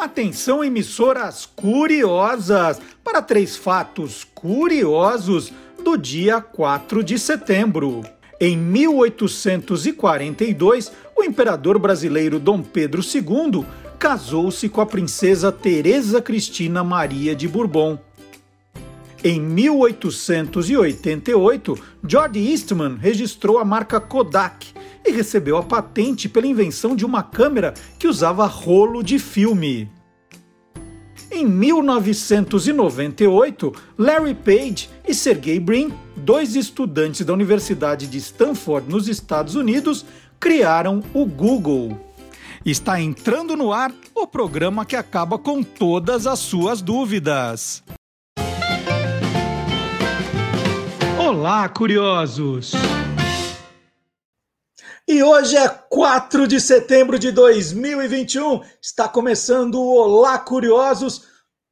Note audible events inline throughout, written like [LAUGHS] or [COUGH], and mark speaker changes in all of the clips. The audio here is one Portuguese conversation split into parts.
Speaker 1: Atenção, emissoras curiosas, para três fatos curiosos do dia 4 de setembro. Em 1842, o imperador brasileiro Dom Pedro II casou-se com a princesa Teresa Cristina Maria de Bourbon. Em 1888, George Eastman registrou a marca Kodak e recebeu a patente pela invenção de uma câmera que usava rolo de filme. Em 1998, Larry Page e Sergey Brin, dois estudantes da Universidade de Stanford, nos Estados Unidos, criaram o Google. Está entrando no ar o programa que acaba com todas as suas dúvidas. Olá, curiosos! E hoje é 4 de setembro de 2021. Está começando o Olá Curiosos.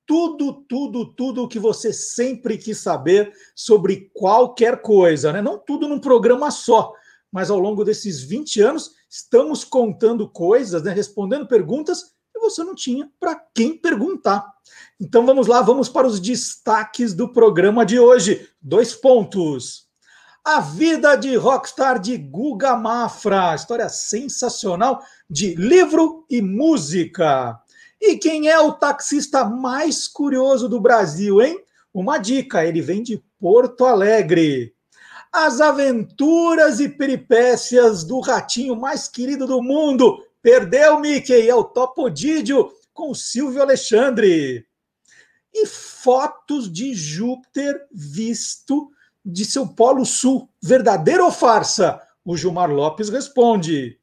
Speaker 1: Tudo, tudo, tudo o que você sempre quis saber sobre qualquer coisa, né? Não tudo num programa só, mas ao longo desses 20 anos estamos contando coisas, né? respondendo perguntas que você não tinha para quem perguntar. Então vamos lá, vamos para os destaques do programa de hoje. Dois pontos. A vida de rockstar de Guga Mafra, história sensacional de livro e música. E quem é o taxista mais curioso do Brasil, hein? Uma dica, ele vem de Porto Alegre. As aventuras e peripécias do ratinho mais querido do mundo. Perdeu, Mickey, é o Topodídio com Silvio Alexandre e fotos de Júpiter visto de seu Polo Sul. Verdadeiro ou farsa? O Gilmar Lopes responde.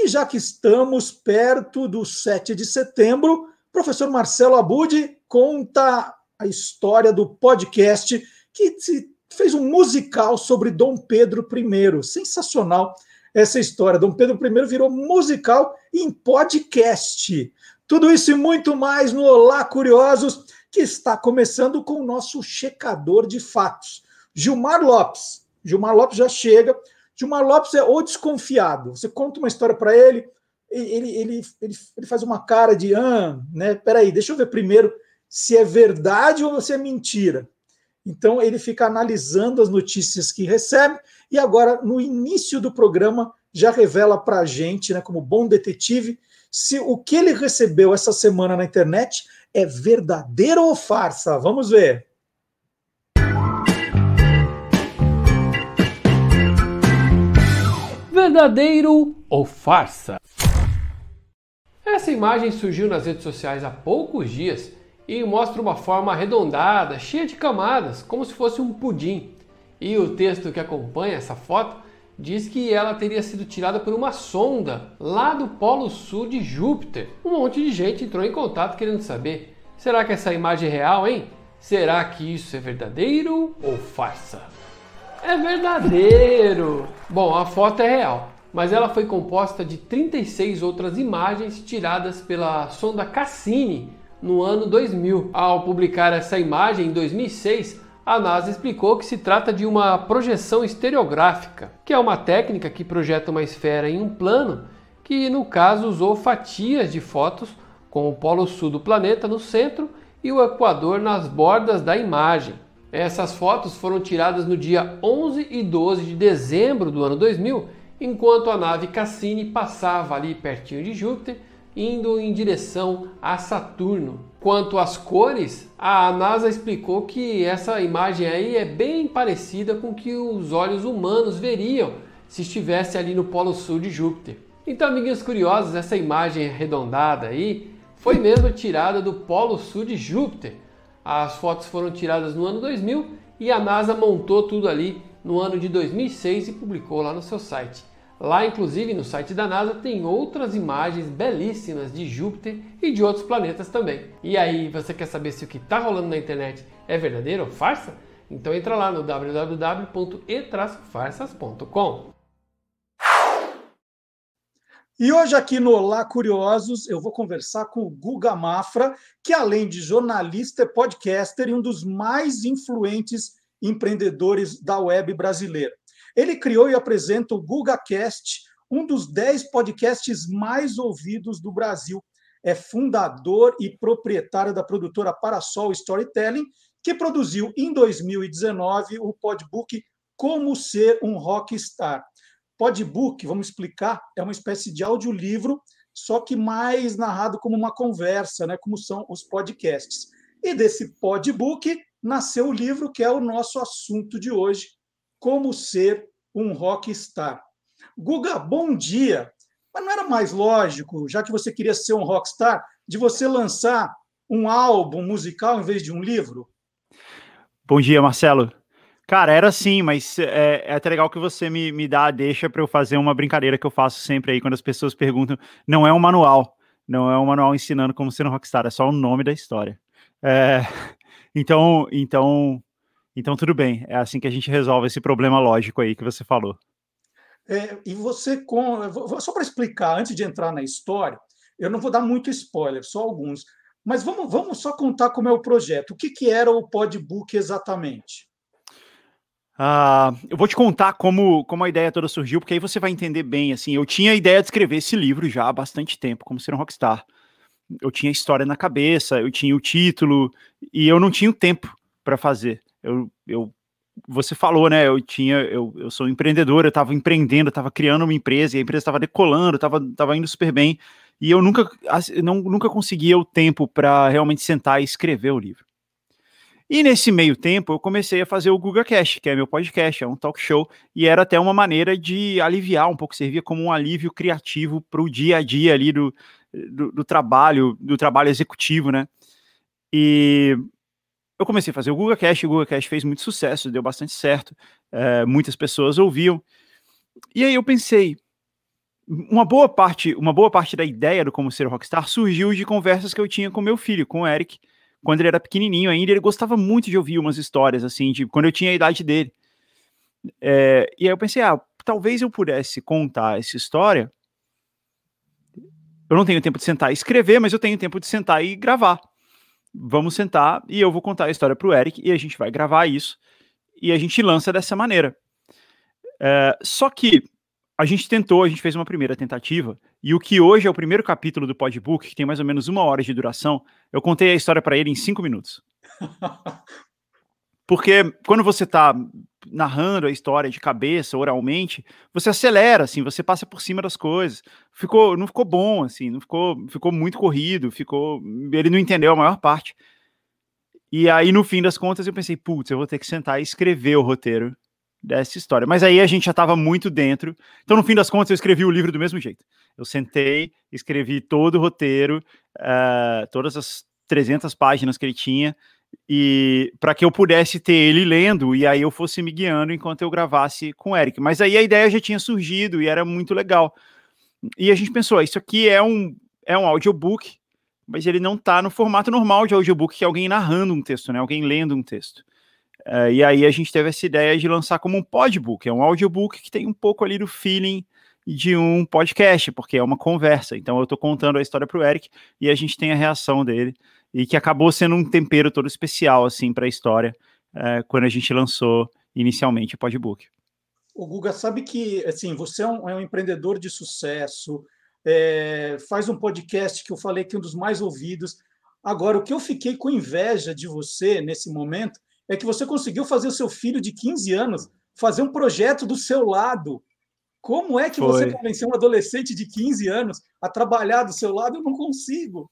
Speaker 1: E já que estamos perto do 7 de setembro, professor Marcelo Abud conta a história do podcast que fez um musical sobre Dom Pedro I. Sensacional essa história. Dom Pedro I virou musical em podcast. Tudo isso e muito mais no Olá Curiosos, que está começando com o nosso checador de fatos. Gilmar Lopes. Gilmar Lopes já chega. Gilmar Lopes é o desconfiado. Você conta uma história para ele, ele, ele, ele, ele, faz uma cara de, ah, né? Peraí, deixa eu ver primeiro se é verdade ou se é mentira. Então ele fica analisando as notícias que recebe e agora no início do programa já revela para a gente, né, como bom detetive, se o que ele recebeu essa semana na internet é verdadeiro ou farsa. Vamos ver.
Speaker 2: Verdadeiro ou farsa? Essa imagem surgiu nas redes sociais há poucos dias e mostra uma forma arredondada, cheia de camadas, como se fosse um pudim. E o texto que acompanha essa foto diz que ela teria sido tirada por uma sonda lá do Polo Sul de Júpiter. Um monte de gente entrou em contato querendo saber: será que essa imagem é real, hein? Será que isso é verdadeiro ou farsa? É verdadeiro! Bom, a foto é real, mas ela foi composta de 36 outras imagens tiradas pela sonda Cassini no ano 2000. Ao publicar essa imagem em 2006, a NASA explicou que se trata de uma projeção estereográfica, que é uma técnica que projeta uma esfera em um plano, que no caso usou fatias de fotos com o polo sul do planeta no centro e o equador nas bordas da imagem. Essas fotos foram tiradas no dia 11 e 12 de dezembro do ano 2000, enquanto a nave Cassini passava ali pertinho de Júpiter, indo em direção a Saturno. Quanto às cores, a NASA explicou que essa imagem aí é bem parecida com o que os olhos humanos veriam se estivesse ali no polo sul de Júpiter. Então, amiguinhos curiosos, essa imagem arredondada aí foi mesmo tirada do polo sul de Júpiter. As fotos foram tiradas no ano 2000 e a NASA montou tudo ali no ano de 2006 e publicou lá no seu site. Lá, inclusive, no site da NASA tem outras imagens belíssimas de Júpiter e de outros planetas também. E aí, você quer saber se o que está rolando na internet é verdadeiro ou farsa? Então entra lá no www.e-farsas.com.
Speaker 1: E hoje aqui no Olá Curiosos eu vou conversar com o Guga Mafra, que além de jornalista é podcaster e um dos mais influentes empreendedores da web brasileira. Ele criou e apresenta o GugaCast, um dos dez podcasts mais ouvidos do Brasil. é fundador e proprietário da produtora Parasol Storytelling, que produziu em 2019 o podbook Como Ser um Rockstar. Podbook, vamos explicar, é uma espécie de audiolivro, só que mais narrado como uma conversa, né, como são os podcasts. E desse podbook nasceu o livro que é o nosso assunto de hoje, Como Ser um Rockstar. Guga, bom dia. Mas não era mais lógico, já que você queria ser um rockstar, de você lançar um álbum musical em vez de um livro?
Speaker 3: Bom dia, Marcelo. Cara, era sim, mas é, é até legal que você me, me dá a deixa para eu fazer uma brincadeira que eu faço sempre aí quando as pessoas perguntam. Não é um manual, não é um manual ensinando como ser um rockstar, é só o nome da história. É, [LAUGHS] então, então, então tudo bem. É assim que a gente resolve esse problema lógico aí que você falou.
Speaker 1: É, e você, com, só para explicar, antes de entrar na história, eu não vou dar muito spoiler, só alguns. Mas vamos, vamos só contar como é o projeto. O que, que era o Podbook exatamente?
Speaker 3: Uh, eu vou te contar como, como a ideia toda surgiu, porque aí você vai entender bem. Assim, eu tinha a ideia de escrever esse livro já há bastante tempo, como ser um rockstar. Eu tinha a história na cabeça, eu tinha o título e eu não tinha o tempo para fazer. Eu, eu você falou, né? Eu tinha, eu, eu sou empreendedor, eu estava empreendendo, estava criando uma empresa, e a empresa estava decolando, estava tava indo super bem, e eu nunca, não, nunca conseguia o tempo para realmente sentar e escrever o livro. E nesse meio tempo, eu comecei a fazer o Google Cash, que é meu podcast, é um talk show, e era até uma maneira de aliviar um pouco, servia como um alívio criativo para o dia a dia ali do, do, do trabalho, do trabalho executivo, né? E eu comecei a fazer o Google Cash, o Google Cash fez muito sucesso, deu bastante certo, é, muitas pessoas ouviam. E aí eu pensei, uma boa parte, uma boa parte da ideia do como ser rockstar surgiu de conversas que eu tinha com meu filho, com o Eric, quando ele era pequenininho ainda, ele gostava muito de ouvir umas histórias assim, de quando eu tinha a idade dele. É, e aí eu pensei, ah, talvez eu pudesse contar essa história. Eu não tenho tempo de sentar e escrever, mas eu tenho tempo de sentar e gravar vamos sentar e eu vou contar a história para o Eric e a gente vai gravar isso e a gente lança dessa maneira. É, só que a gente tentou, a gente fez uma primeira tentativa e o que hoje é o primeiro capítulo do podbook, que tem mais ou menos uma hora de duração, eu contei a história para ele em cinco minutos. [LAUGHS] Porque quando você está narrando a história de cabeça, oralmente, você acelera, assim, você passa por cima das coisas. Ficou, não ficou bom, assim, não ficou, ficou muito corrido, ficou, ele não entendeu a maior parte. E aí, no fim das contas, eu pensei, putz, eu vou ter que sentar e escrever o roteiro dessa história. Mas aí a gente já estava muito dentro. Então, no fim das contas, eu escrevi o livro do mesmo jeito. Eu sentei, escrevi todo o roteiro, uh, todas as 300 páginas que ele tinha, e para que eu pudesse ter ele lendo e aí eu fosse me guiando enquanto eu gravasse com o Eric. Mas aí a ideia já tinha surgido e era muito legal. E a gente pensou, isso aqui é um é um audiobook, mas ele não está no formato normal de audiobook, que é alguém narrando um texto, né? Alguém lendo um texto. Uh, e aí a gente teve essa ideia de lançar como um podbook, é um audiobook que tem um pouco ali do feeling de um podcast, porque é uma conversa. Então eu estou contando a história para o Eric e a gente tem a reação dele e que acabou sendo um tempero todo especial assim para a história é, quando a gente lançou inicialmente o Podbook.
Speaker 1: O Guga sabe que assim você é um, é um empreendedor de sucesso, é, faz um podcast que eu falei que é um dos mais ouvidos. Agora, o que eu fiquei com inveja de você nesse momento é que você conseguiu fazer o seu filho de 15 anos fazer um projeto do seu lado. Como é que Foi. você convenceu um adolescente de 15 anos a trabalhar do seu lado? Eu não consigo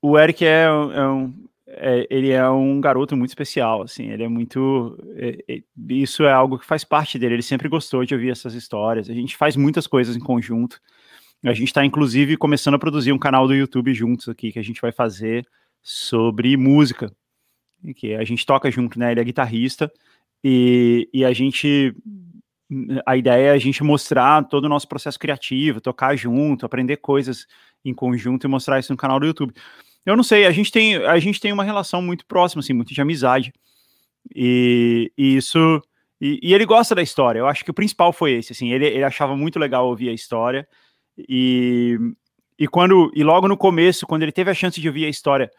Speaker 3: o Eric é, é um, é, ele é um garoto muito especial, assim, ele é muito, é, é, isso é algo que faz parte dele, ele sempre gostou de ouvir essas histórias, a gente faz muitas coisas em conjunto, a gente está inclusive começando a produzir um canal do YouTube juntos aqui, que a gente vai fazer sobre música, que a gente toca junto, né, ele é guitarrista, e, e a gente a ideia é a gente mostrar todo o nosso processo criativo, tocar junto, aprender coisas em conjunto e mostrar isso no canal do YouTube. Eu não sei, a gente tem, a gente tem uma relação muito próxima, assim, muito de amizade. E, e isso. E, e, ele gosta da história. Eu acho que o principal foi esse, assim, ele, ele achava muito legal ouvir a história. E, e quando e logo no começo, quando ele teve a chance de ouvir a história,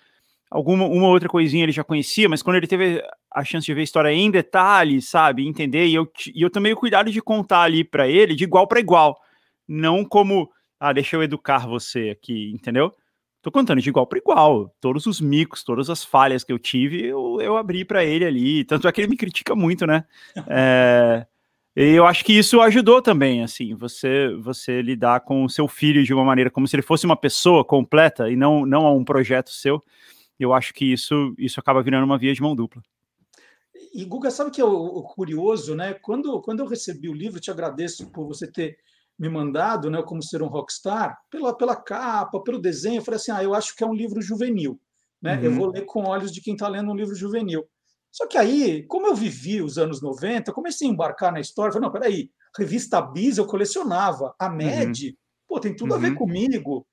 Speaker 3: alguma uma outra coisinha ele já conhecia, mas quando ele teve a chance de ver a história em detalhes, sabe, entender, e eu, e eu tomei o cuidado de contar ali para ele de igual para igual, não como ah, deixa eu educar você aqui, entendeu? tô contando de igual para igual. Todos os micos, todas as falhas que eu tive, eu, eu abri para ele ali. Tanto é que ele me critica muito, né? [LAUGHS] É, e eu acho que isso ajudou também, assim, você você lidar com o seu filho de uma maneira como se ele fosse uma pessoa completa e não não um projeto seu. Eu acho que isso isso acaba virando uma via de mão dupla.
Speaker 1: E Guga, sabe que é o, curioso, né? Quando quando eu recebi o livro, te agradeço por você ter me mandado, né, como ser um rockstar, pela, pela capa, pelo desenho, eu falei assim, ah, eu acho que é um livro juvenil, né? Uhum. Eu vou ler com olhos de quem está lendo um livro juvenil. Só que aí, como eu vivi os anos 90, comecei a embarcar na história, falei, não, peraí, revista Bis eu colecionava, a MED, uhum. pô, tem tudo uhum. a ver uhum. comigo.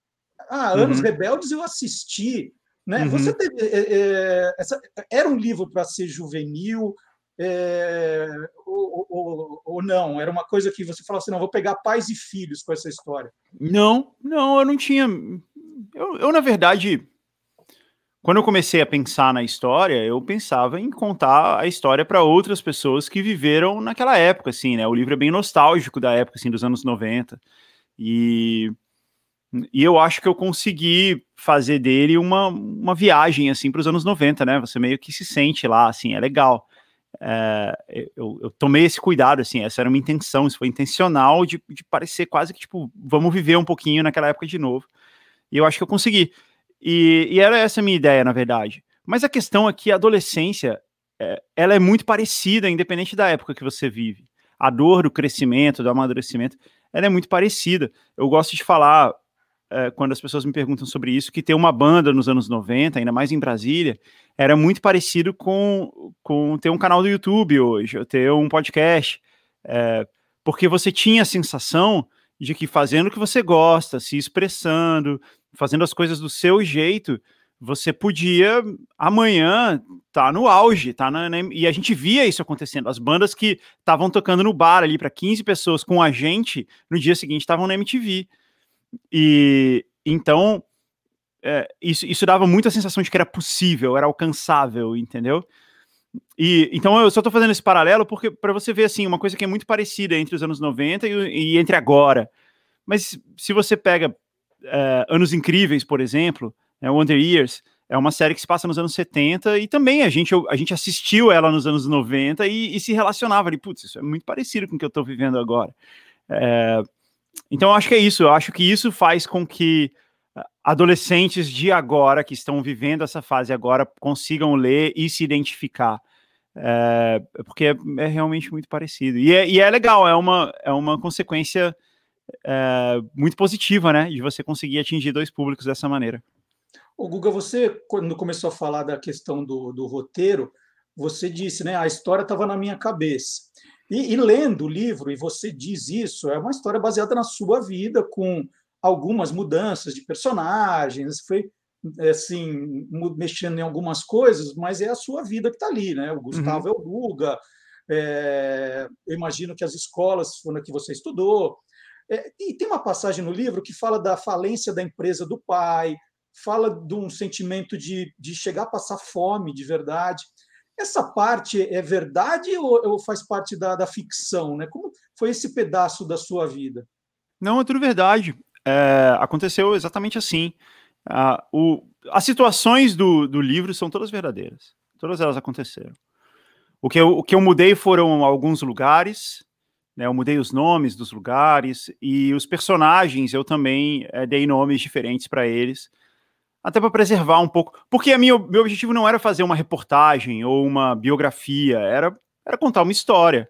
Speaker 1: Ah, Anos uhum. Rebeldes eu assisti, né? Uhum. Você teve, é, é, essa, era um livro para ser juvenil, é, ou, ou, ou, não? Era uma coisa que você falou assim: não, vou pegar pais e filhos com essa história.
Speaker 3: Não, não, eu não tinha. Eu, eu na verdade, quando eu comecei a pensar na história, eu pensava em contar a história para outras pessoas que viveram naquela época, assim, né? O livro é bem nostálgico da época, assim, dos anos 90. E, e eu acho que eu consegui fazer dele uma, uma viagem, assim, para os anos 90, né? Você meio que se sente lá, assim, é legal é, eu, eu, tomei esse cuidado, assim, essa era uma intenção, isso foi intencional de, de, parecer quase que, tipo, vamos viver um pouquinho naquela época de novo. E eu acho que eu consegui. E, e era essa a minha ideia, na verdade. Mas a questão é que a adolescência, é, ela é muito parecida, independente da época que você vive. A dor do crescimento, do amadurecimento, ela é muito parecida. Eu gosto de falar, é, quando as pessoas me perguntam sobre isso, que ter uma banda nos anos 90, ainda mais em Brasília, era muito parecido com, com ter um canal do YouTube hoje, ou ter um podcast, é, porque você tinha a sensação de que fazendo o que você gosta, se expressando, fazendo as coisas do seu jeito, você podia amanhã tá no auge, tá na, na, e a gente via isso acontecendo. As bandas que estavam tocando no bar ali para 15 pessoas com a gente, no dia seguinte estavam na MTV. E então é, isso, isso dava muita sensação de que era possível, era alcançável, entendeu? E então eu só estou fazendo esse paralelo porque para você ver assim uma coisa que é muito parecida entre os anos 90 e, e entre agora. Mas se você pega é, Anos Incríveis, por exemplo, né, Wonder Years, é uma série que se passa nos anos 70 e também a gente, a gente assistiu ela nos anos 90 e, e se relacionava ali, putz, isso é muito parecido com o que eu estou vivendo agora. É, então, eu acho que é isso. Eu acho que isso faz com que ah, adolescentes de agora, que estão vivendo essa fase agora, consigam ler e se identificar. É, porque é, é, realmente muito parecido. E é, e é, legal, é uma, é uma consequência é, muito positiva, né? De você conseguir atingir dois públicos dessa maneira.
Speaker 1: O Guga, você, quando começou a falar da questão do, do roteiro, você disse, né? A história estava na minha cabeça. E, e, lendo o livro, e você diz isso, é uma história baseada na sua vida, com algumas mudanças de personagens, foi assim, mexendo em algumas coisas, mas é a sua vida que está ali, né? O Gustavo uhum. é o Guga, é, eu imagino que as escolas foram que você estudou. É, e tem uma passagem no livro que fala da falência da empresa do pai, fala de um sentimento de, de chegar a passar fome de verdade. Essa parte é verdade ou, ou faz parte da, da, ficção? Né? Como foi esse pedaço da sua vida?
Speaker 3: Não, é tudo verdade. É, aconteceu exatamente assim. Uh, o, as situações do, do livro são todas verdadeiras. Todas elas aconteceram. O que eu, o que eu mudei foram alguns lugares, né, eu mudei os nomes dos lugares e os personagens eu também é, dei nomes diferentes para eles até para preservar um pouco. Porque a minha, meu objetivo não era fazer uma reportagem ou uma biografia, era, era contar uma história.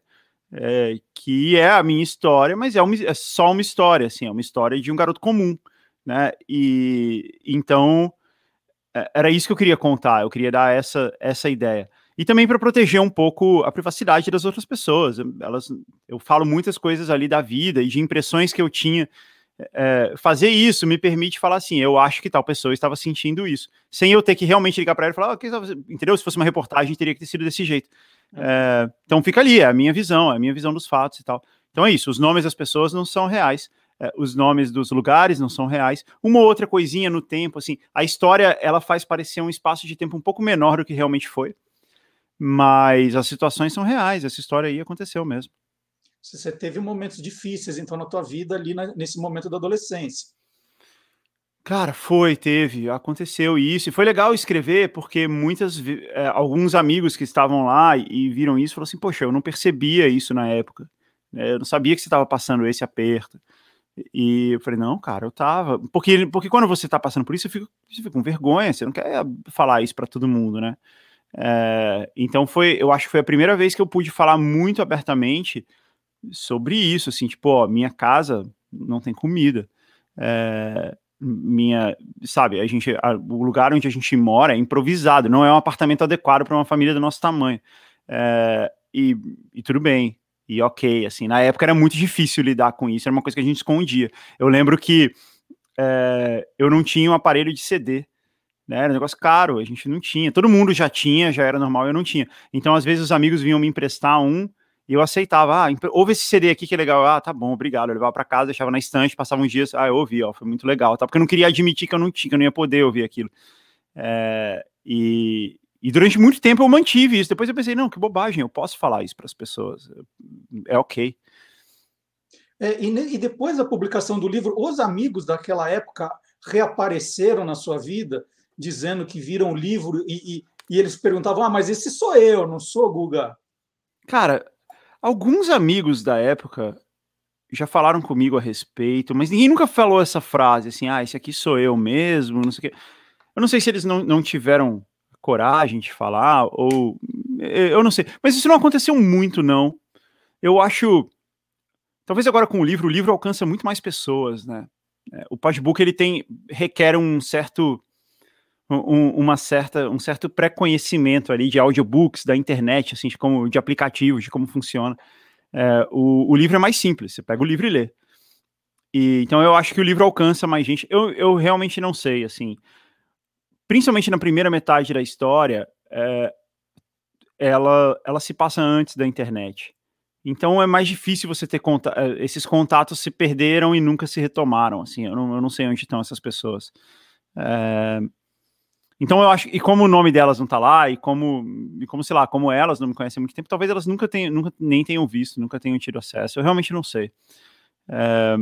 Speaker 3: É, que é a minha história, mas é, uma, é, só uma história, assim, é uma história de um garoto comum, né? E então é, era isso que eu queria contar, eu queria dar essa, essa ideia. E também para proteger um pouco a privacidade das outras pessoas. Elas, eu falo muitas coisas ali da vida e de impressões que eu tinha é, fazer isso me permite falar assim, eu acho que tal pessoa estava sentindo isso, sem eu ter que realmente ligar para ela e falar, oh, entendeu? Se fosse uma reportagem, teria que ter sido desse jeito. É, então fica ali, é a minha visão, é a minha visão dos fatos e tal. Então é isso, os nomes das pessoas não são reais, é, os nomes dos lugares não são reais. Uma ou outra coisinha no tempo, assim, a história ela faz parecer um espaço de tempo um pouco menor do que realmente foi, mas as situações são reais, essa história aí aconteceu mesmo.
Speaker 1: Você teve momentos difíceis, então, na tua vida ali na, nesse momento da adolescência.
Speaker 3: Cara, foi, teve, aconteceu isso. E foi legal escrever, porque muitas, é, alguns amigos que estavam lá e, e viram isso falaram assim: Poxa, eu não percebia isso na época. Né? Eu não sabia que você estava passando esse aperto. E eu falei: Não, cara, eu tava. Porque, porque quando você tá passando por isso, você fica, você fica com vergonha, você não quer falar isso para todo mundo, né? É, então foi, eu acho que foi a primeira vez que eu pude falar muito abertamente sobre isso, assim, tipo, ó, minha casa não tem comida. É, minha, sabe, a gente, a, o lugar onde a gente mora é improvisado, não é um apartamento adequado para uma família do nosso tamanho. É, e, e, tudo bem, e ok, assim, na época era muito difícil lidar com isso, era uma coisa que a gente escondia. Eu lembro que é, eu não tinha um aparelho de CD, né, era um negócio caro, a gente não tinha, todo mundo já tinha, já era normal, eu não tinha. Então, às vezes, os amigos vinham me emprestar um, e eu aceitava, ah, ouve esse CD aqui que é legal. Ah, tá bom, obrigado. Eu levava para casa, deixava na estante, passava uns dias, ah, eu ouvi, ó, foi muito legal, tá? Porque eu não queria admitir que eu não tinha, que eu não ia poder ouvir aquilo. É, e, e durante muito tempo eu mantive isso. Depois eu pensei, não, que bobagem, eu posso falar isso para as pessoas. É ok.
Speaker 1: É, e, e, depois da publicação do livro, os amigos daquela época reapareceram na sua vida, dizendo que viram o livro e, e, e eles perguntavam: Ah, mas esse sou eu, não sou Guga?
Speaker 3: Cara, Alguns amigos da época já falaram comigo a respeito, mas ninguém nunca falou essa frase assim, ah, esse aqui sou eu mesmo, não sei o quê. Eu não sei se eles não, não tiveram coragem de falar, ou eu não sei, mas isso não aconteceu muito, não. Eu acho. Talvez agora com o livro, o livro alcança muito mais pessoas, né? É, o Podbook ele tem requer um certo um, uma certa, um certo pré-conhecimento ali de audiobooks, da internet, assim, de, como, de aplicativos, de como funciona. É, o, o livro é mais simples, você pega o livro e lê. E, então eu acho que o livro alcança mais gente. Eu, eu realmente não sei, assim. Principalmente na primeira metade da história, é, ela, ela se passa antes da internet. Então é mais difícil você ter contato. É, esses contatos se perderam e nunca se retomaram. Assim, eu não, eu não sei onde estão essas pessoas. É, então eu acho, e como o nome delas não tá lá, e como, e como sei lá, como elas não me conhecem há muito tempo, talvez elas nunca tenham, nunca nem tenham visto, nunca tenham tido acesso. Eu realmente não sei. É,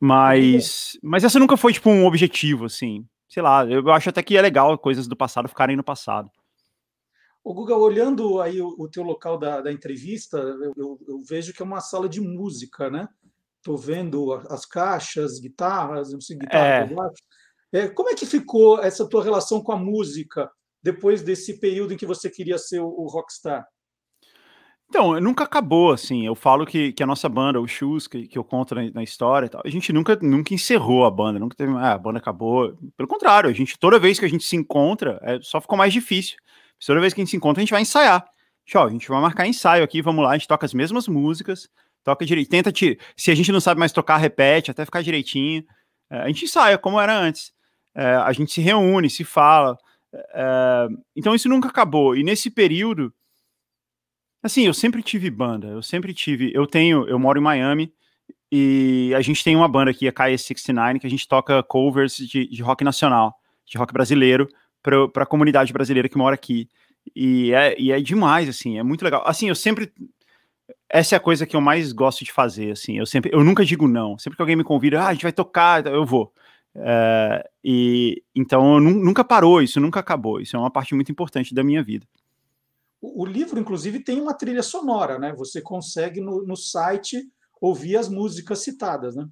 Speaker 3: mas, mas essa nunca foi tipo um objetivo, assim. Sei lá, eu acho até que é legal coisas do passado ficarem no passado.
Speaker 1: O Guga, olhando aí o, o teu local da, da entrevista, eu, eu, eu, vejo que é uma sala de música, né? Tô vendo as caixas, guitarras, não sei, guitarra, é. É, como é que ficou essa tua relação com a música depois desse período em que você queria ser o, rockstar?
Speaker 3: Então, nunca acabou, assim. Eu falo que, que a nossa banda, o Shoes, que, que eu conto na, na história tal, a gente nunca, nunca encerrou a banda, nunca teve. Ah, a banda acabou. Pelo contrário, a gente, toda vez que a gente se encontra, é, só ficou mais difícil. Toda vez que a gente se encontra, a gente vai ensaiar. Ó, a gente vai marcar ensaio aqui, vamos lá, a gente toca as mesmas músicas, toca direito, tenta te. Se a gente não sabe mais tocar, repete, até ficar direitinho. É, a gente ensaia como era antes é, a gente se reúne, se fala. É, então isso nunca acabou. E nesse período, assim, eu sempre tive banda, eu sempre tive. Eu tenho, eu moro em Miami e a gente tem uma banda aqui, a KS69, que a gente toca covers de, de rock nacional, de rock brasileiro, para a comunidade brasileira que mora aqui. E é, e é demais, assim, é muito legal. Assim, eu sempre essa é a coisa que eu mais gosto de fazer, assim. Eu sempre, eu nunca digo não. Sempre que alguém me convida, ah, a gente vai tocar, eu vou. É, e então nunca parou, isso nunca acabou. Isso é uma parte muito importante da minha vida.
Speaker 1: O, o livro, inclusive, tem uma trilha sonora, né? Você consegue no, no site ouvir as músicas citadas, né?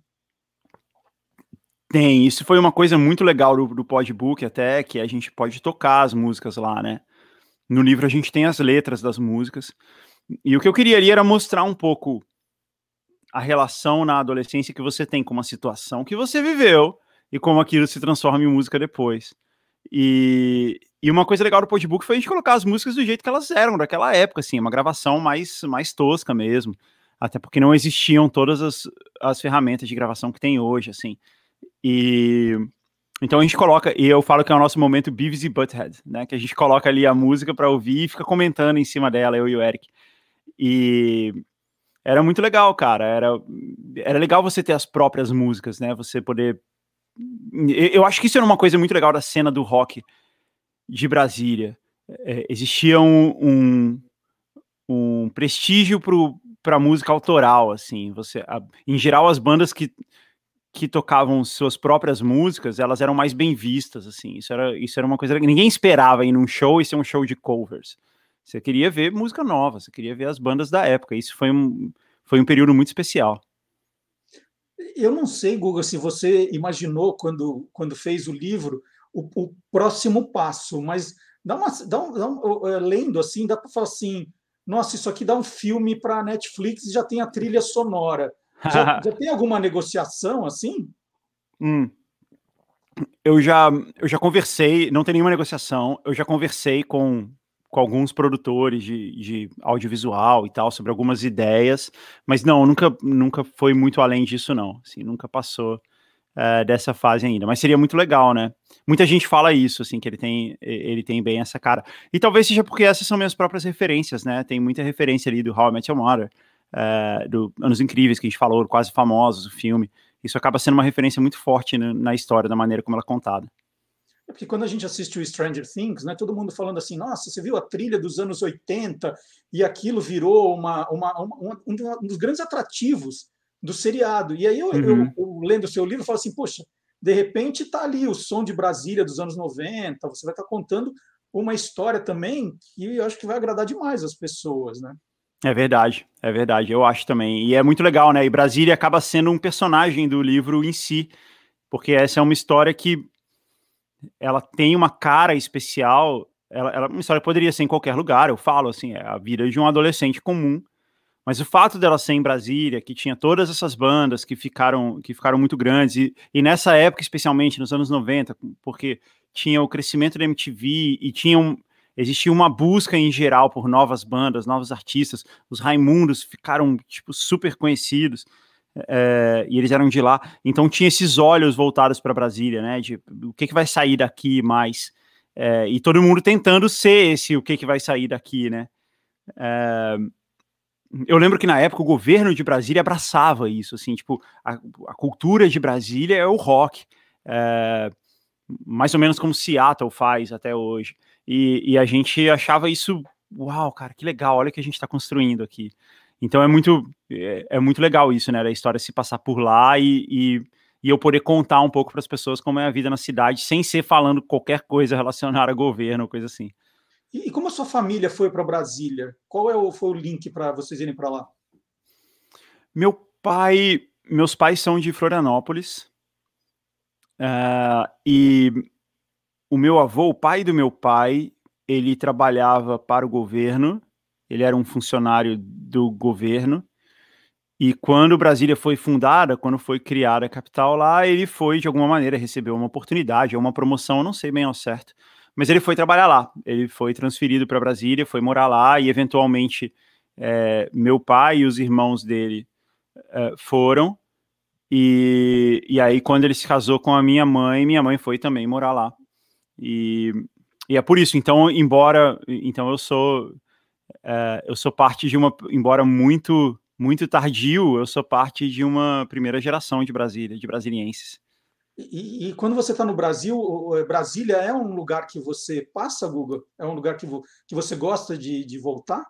Speaker 3: Tem, isso foi uma coisa muito legal do, do Podbook, até que a gente pode tocar as músicas lá, né? No livro a gente tem as letras das músicas. E o que eu queria ali era mostrar um pouco a relação na adolescência que você tem com uma situação que você viveu e como aquilo se transforma em música depois. E, e uma coisa legal do Podbook foi a gente colocar as músicas do jeito que elas eram, daquela época, assim, uma gravação mais, mais tosca mesmo. Até porque não existiam todas as, as ferramentas de gravação que tem hoje, assim. E então a gente coloca, e eu falo que é o nosso momento Beavis e Butthead, né? Que a gente coloca ali a música para ouvir e fica comentando em cima dela, eu e o Eric. E era muito legal, cara. Era, era legal você ter as próprias músicas, né? Você poder eu acho que isso era uma coisa muito legal da cena do rock de Brasília. É, existia um, um, um prestígio para a música autoral, assim. Você, a, em geral, as bandas que que tocavam suas próprias músicas, elas eram mais bem vistas, assim. Isso era, isso era uma coisa que ninguém esperava ir num show e ser um show de covers. Você queria ver música nova, você queria ver as bandas da época. Isso foi um, foi um período muito especial.
Speaker 1: Eu não sei, Guga, se você imaginou quando, quando fez o livro o, o próximo passo, mas dá uma, dá um, dá um, lendo assim, dá para falar assim: nossa, isso aqui dá um filme para Netflix e já tem a trilha sonora. Já, [LAUGHS] já tem alguma negociação assim?
Speaker 3: Hum. Eu já, eu já conversei, não tem nenhuma negociação, eu já conversei com, com alguns produtores de, de audiovisual e tal, sobre algumas ideias, mas não, nunca, nunca foi muito além disso, não. Assim, nunca passou uh, dessa fase ainda. Mas seria muito legal, né? Muita gente fala isso, assim, que ele tem, ele tem bem essa cara. E talvez seja porque essas são minhas próprias referências, né? Tem muita referência ali do How I Met Your Mother, uh, do Anos Incríveis, que a gente falou, quase famosos, o filme. Isso acaba sendo uma referência muito forte na história, da maneira como ela é contada.
Speaker 1: É porque quando a gente assiste o Stranger Things, né, todo mundo falando assim, nossa, você viu a trilha dos anos 80 e aquilo virou uma, uma, uma um, dos grandes atrativos do seriado. E aí eu, uhum. eu, eu lendo o seu livro, falo assim, poxa, de repente está ali o som de Brasília dos anos 90, você vai estar tá contando uma história também que eu acho que vai agradar demais as pessoas, né?
Speaker 3: É verdade, é verdade, eu acho também. E é muito legal, né? E Brasília acaba sendo um personagem do livro em si, porque essa é uma história que ela tem uma cara especial. Ela, ela, uma história poderia ser em qualquer lugar, eu falo assim, é a vida de um adolescente comum. Mas o fato dela ser em Brasília, que tinha todas essas bandas que ficaram, que ficaram muito grandes, e, e nessa época, especialmente nos anos 90, porque tinha o crescimento da MTV e tinha um, existia uma busca em geral por novas bandas, novos artistas. Os Raimundos ficaram tipo super conhecidos é, e eles eram de lá, então tinha esses olhos voltados para Brasília, né? De o que, que vai sair daqui mais. É, e todo mundo tentando ser esse o que, que vai sair daqui, né? É, eu lembro que na época o governo de Brasília abraçava isso, assim, tipo, a, a cultura de Brasília é o rock, mais ou menos como Seattle faz até hoje. E, e, a gente achava isso, uau, cara, que legal, olha o que a gente está construindo aqui. Então é muito, é, é, muito legal isso, né? A história se passar por lá e, e, e eu poder contar um pouco para as pessoas como é a vida na cidade, sem ser falando qualquer coisa relacionada a governo, coisa assim.
Speaker 1: E, e como a sua família foi para Brasília? Qual é o, foi o link para vocês irem para lá?
Speaker 3: Meu pai, meus pais são de Florianópolis. Uh, e o meu avô, o pai do meu pai, ele trabalhava para o governo ele era um funcionário do governo. E quando Brasília foi fundada, quando foi criada a capital lá, ele foi, de alguma maneira, recebeu uma oportunidade, uma promoção, não sei bem ao certo. Mas ele foi trabalhar lá. Ele foi transferido para Brasília, foi morar lá, e eventualmente é, meu pai e os irmãos dele é, foram. E, e aí, quando ele se casou com a minha mãe, minha mãe foi também morar lá. E, e é por isso, então, embora. Então, eu sou é, eu sou parte de uma, embora muito muito tardio, eu sou parte de uma primeira geração de Brasília, de brasilienses.
Speaker 1: E, e quando você está no Brasil, é, Brasília é um lugar que você passa, Google? É um lugar que, vo, que você gosta de, de voltar?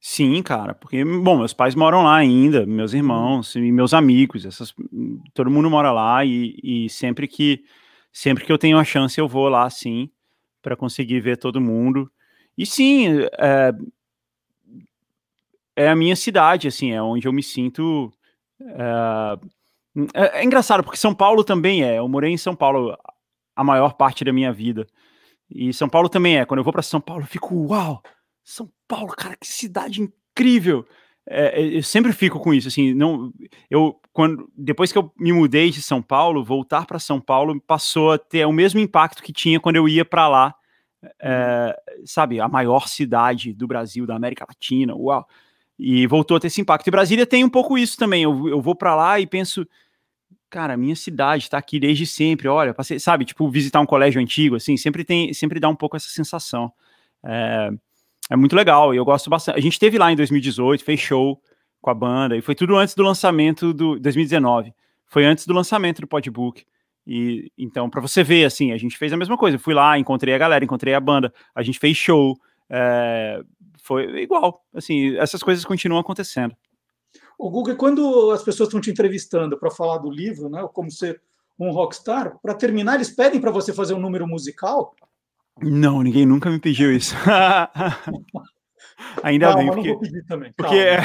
Speaker 3: Sim, cara, porque, bom, meus pais moram lá ainda, meus irmãos e meus amigos, essas, todo mundo mora lá e, e sempre que sempre que eu tenho a chance eu vou lá, sim, para conseguir ver todo mundo. E sim, é, é a minha cidade, assim, é onde eu me sinto. É, é, é, engraçado, porque São Paulo também é. Eu morei em São Paulo a maior parte da minha vida. E São Paulo também é. Quando eu vou para São Paulo, eu fico, uau! São Paulo, cara, que cidade incrível! É, é, eu sempre fico com isso, assim, não, eu, quando, depois que eu me mudei de São Paulo, voltar para São Paulo passou a ter o mesmo impacto que tinha quando eu ia para lá, é, sabe, a maior cidade do Brasil, da América Latina, uau! E voltou a ter esse impacto. E Brasília tem um pouco isso também. Eu, eu vou para lá e penso, cara, minha cidade está aqui desde sempre. Olha, passei, sabe, tipo, visitar um colégio antigo, assim, sempre tem, sempre dá um pouco essa sensação. É, é muito legal e eu gosto bastante. A gente teve lá em 2018, fez show com a banda e foi tudo antes do lançamento do 2019. Foi antes do lançamento do Podbook. E então, para você ver, assim, a gente fez a mesma coisa. Eu fui lá, encontrei a galera, encontrei a banda, a gente fez show. É, foi igual. Assim, essas coisas continuam acontecendo.
Speaker 1: O Google, quando as pessoas estão te entrevistando para falar do livro, né, como ser um rockstar, para terminar, eles pedem para você fazer um número musical?
Speaker 3: Não, ninguém nunca me pediu isso. [LAUGHS] Ainda Calma, bem, porque... não vou pedir também. Porque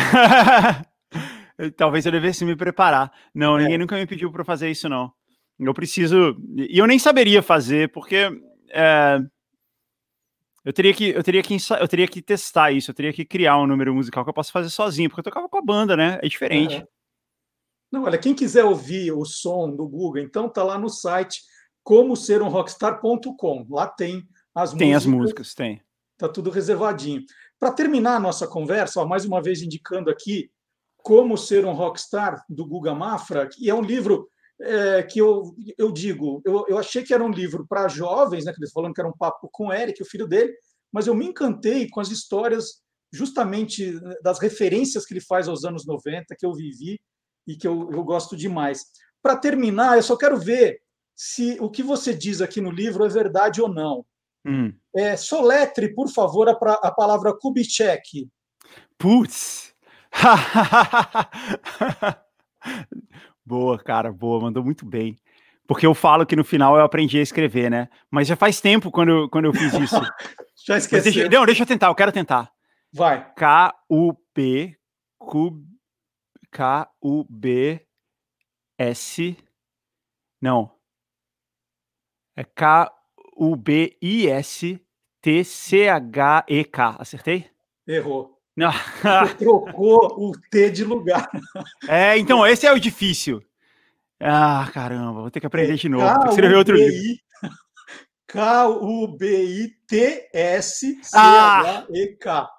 Speaker 3: [LAUGHS] talvez eu devesse me preparar. Não, é. ninguém nunca me pediu para fazer isso, não. Eu preciso. E eu nem saberia fazer, porque é, eu teria que eu teria que eu teria que testar isso, eu teria que criar um número musical que eu possa fazer sozinho, porque eu tocava com a banda, né? É diferente. É.
Speaker 1: Não, olha, quem quiser ouvir o som do Google, então tá lá no site como ser um rockstar.com. Lá tem as
Speaker 3: tem músicas. Tem as músicas, tem.
Speaker 1: Tá tudo reservadinho. Para terminar a nossa conversa, ó, mais uma vez indicando aqui como ser um rockstar do Guga Mafra, que é um livro é, que eu, eu digo, eu, eu achei que era um livro para jovens, né, que eles falando que era um papo com o Eric, o filho dele, mas eu me encantei com as histórias justamente né, das referências que ele faz aos anos 90, que eu vivi e que eu, eu gosto demais. Para terminar, eu só quero ver se o que você diz aqui no livro é verdade ou não. Hum. É, soletre, por favor, a, a palavra Kubitschek.
Speaker 3: Putz! [LAUGHS] Boa, cara, boa, mandou muito bem. Porque eu falo que no final eu aprendi a escrever, né? Mas já faz tempo quando eu, quando eu fiz isso. [LAUGHS]
Speaker 1: já esqueci.
Speaker 3: Deixa, não, deixa eu tentar, eu quero tentar.
Speaker 1: Vai.
Speaker 3: K-U-P, K-U-B-S. Não. É K-U-B-I-S-T-C-H-E-K. Acertei?
Speaker 1: Errou. Não. [LAUGHS] Trocou o T de lugar.
Speaker 3: É, então, esse é o difícil. Ah, caramba, vou ter que aprender de novo. Que escrever outro livro.
Speaker 1: K-U-B-I-T-S-C-H-E-K.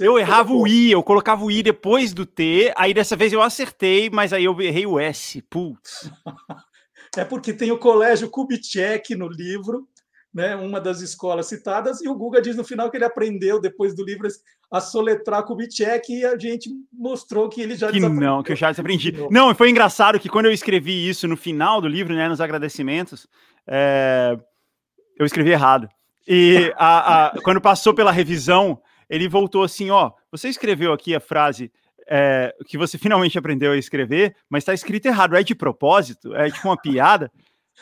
Speaker 3: Eu errava o I, eu colocava o I depois do T, aí dessa vez eu acertei, mas aí eu errei o S. Putz. [LAUGHS]
Speaker 1: É porque tem o colégio Kubitschek no livro, né, uma das escolas citadas, e o Guga diz no final que ele aprendeu, depois do livro, a soletrar Kubitschek, e a gente mostrou que ele já
Speaker 3: que Não, que eu já desaprendi. Não, foi engraçado que quando eu escrevi isso no final do livro, né, nos agradecimentos, é... eu escrevi errado. E a, a, quando passou pela revisão, ele voltou assim, ó, você escreveu aqui a frase é, que você [LAUGHS] finalmente aprendeu a escrever, mas está escrito errado, é de propósito, é tipo uma piada.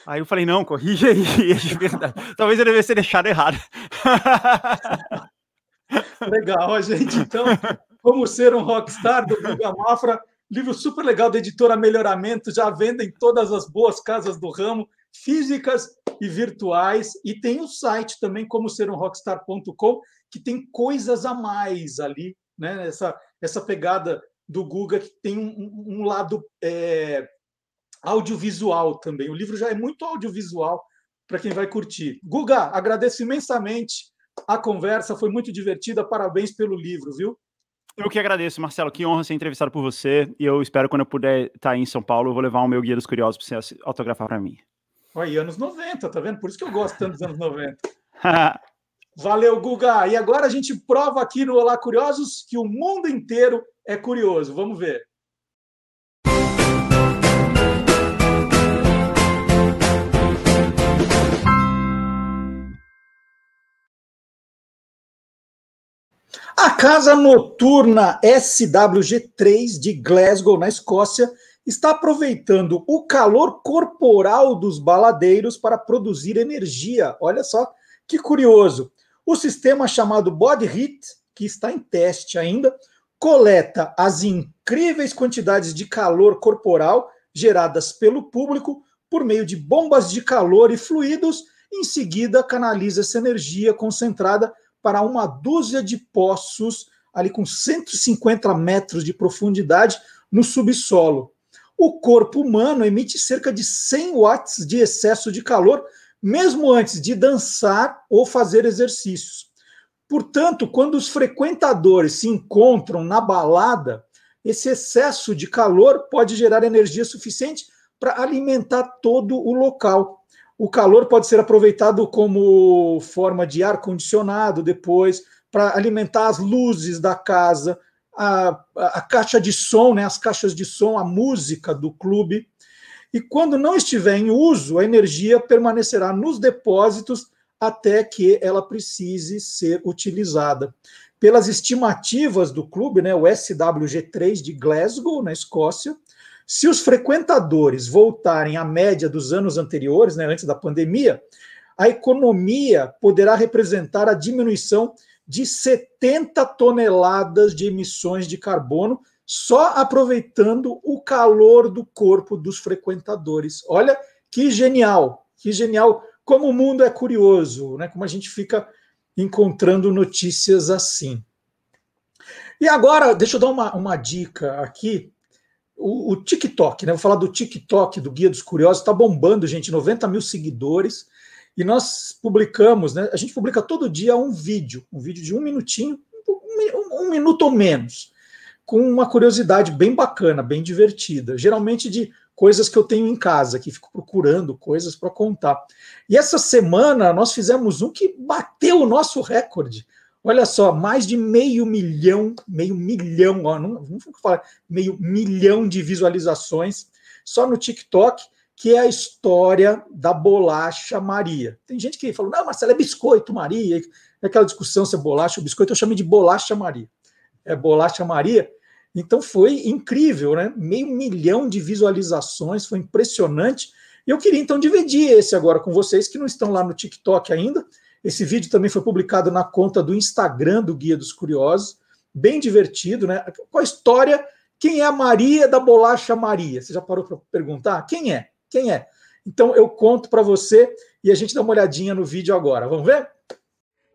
Speaker 3: Aí eu falei, não, corrige aí, [LAUGHS] é de verdade. Talvez eu devesse ter deixado errado. [LAUGHS]
Speaker 1: Legal, gente. Então, como ser um rockstar do Guga Mafra, livro super legal da editora Melhoramento, já venda em todas as boas casas do ramo, físicas e virtuais. E tem o site também, como ser um rockstar.com, que tem coisas a mais ali, né? Essa, essa pegada do Guga que tem um, um lado é, audiovisual também. O livro já é muito audiovisual para quem vai curtir. Guga, agradeço imensamente a conversa, foi muito divertida. Parabéns pelo livro, viu?
Speaker 3: Eu que agradeço, Marcelo. Que honra ser entrevistado por você. E eu espero, quando eu puder estar em São Paulo, eu vou levar o meu Guia dos Curiosos para você autografar para mim.
Speaker 1: Aí, anos 90, tá vendo? Por isso que eu gosto tanto dos anos 90. [LAUGHS] Valeu, Guga. E agora a gente prova aqui no Olá Curiosos que o mundo inteiro é curioso. Vamos ver. A casa noturna SWG3 de Glasgow, na Escócia, está aproveitando o calor corporal dos baladeiros para produzir energia. Olha só que curioso. O sistema chamado Body Heat, que está em teste ainda, coleta as incríveis quantidades de calor corporal geradas pelo público por meio de bombas de calor e fluidos, em seguida canaliza essa energia concentrada para uma dúzia de poços, ali com 150 metros de profundidade, no subsolo. O corpo humano emite cerca de 100 watts de excesso de calor, mesmo antes de dançar ou fazer exercícios. Portanto, quando os frequentadores se encontram na balada, esse excesso de calor pode gerar energia suficiente para alimentar todo o local. O calor pode ser aproveitado como forma de ar condicionado depois para alimentar as luzes da casa, a, a, caixa de som, né, as caixas de som, a música do clube. E quando não estiver em uso, a energia permanecerá nos depósitos até que ela precise ser utilizada. pelas estimativas do clube, né, o SWG3 de Glasgow, na Escócia, se os frequentadores voltarem à média dos anos anteriores, né, antes da pandemia, a economia poderá representar a diminuição de 70 toneladas de emissões de carbono só aproveitando o calor do corpo dos frequentadores. Olha que genial, que genial. Como o mundo é curioso, né? Como a gente fica encontrando notícias assim. E agora, deixa eu dar uma, uma dica aqui. O, o, TikTok, né? Vou falar do TikTok, do Guia dos Curiosos, está bombando, gente, 90 mil seguidores. E nós publicamos, né? A gente publica todo dia um vídeo, um vídeo de um minutinho, um, um minuto ou menos, com uma curiosidade bem bacana, bem divertida. Geralmente de coisas que eu tenho em casa, que fico procurando coisas para contar. E essa semana nós fizemos um que bateu o nosso recorde. Olha só, mais de meio milhão, meio milhão, ó, não, não falar, meio milhão de visualizações só no TikTok, que é a história da bolacha Maria. Tem gente que falou, não, Marcelo, é biscoito Maria. É aquela discussão se é bolacha ou biscoito, eu chamo de bolacha Maria. É bolacha Maria. Então foi incrível, né? Meio milhão de visualizações, foi impressionante. E eu queria então dividir esse agora com vocês que não estão lá no TikTok ainda. Esse vídeo também foi publicado na conta do Instagram do Guia dos Curiosos, bem divertido, né? Com a história, quem é a Maria da Bolacha Maria? Você já parou para perguntar? Quem é? Quem é? Então eu conto para você e a gente dá uma olhadinha no vídeo agora. Vamos ver?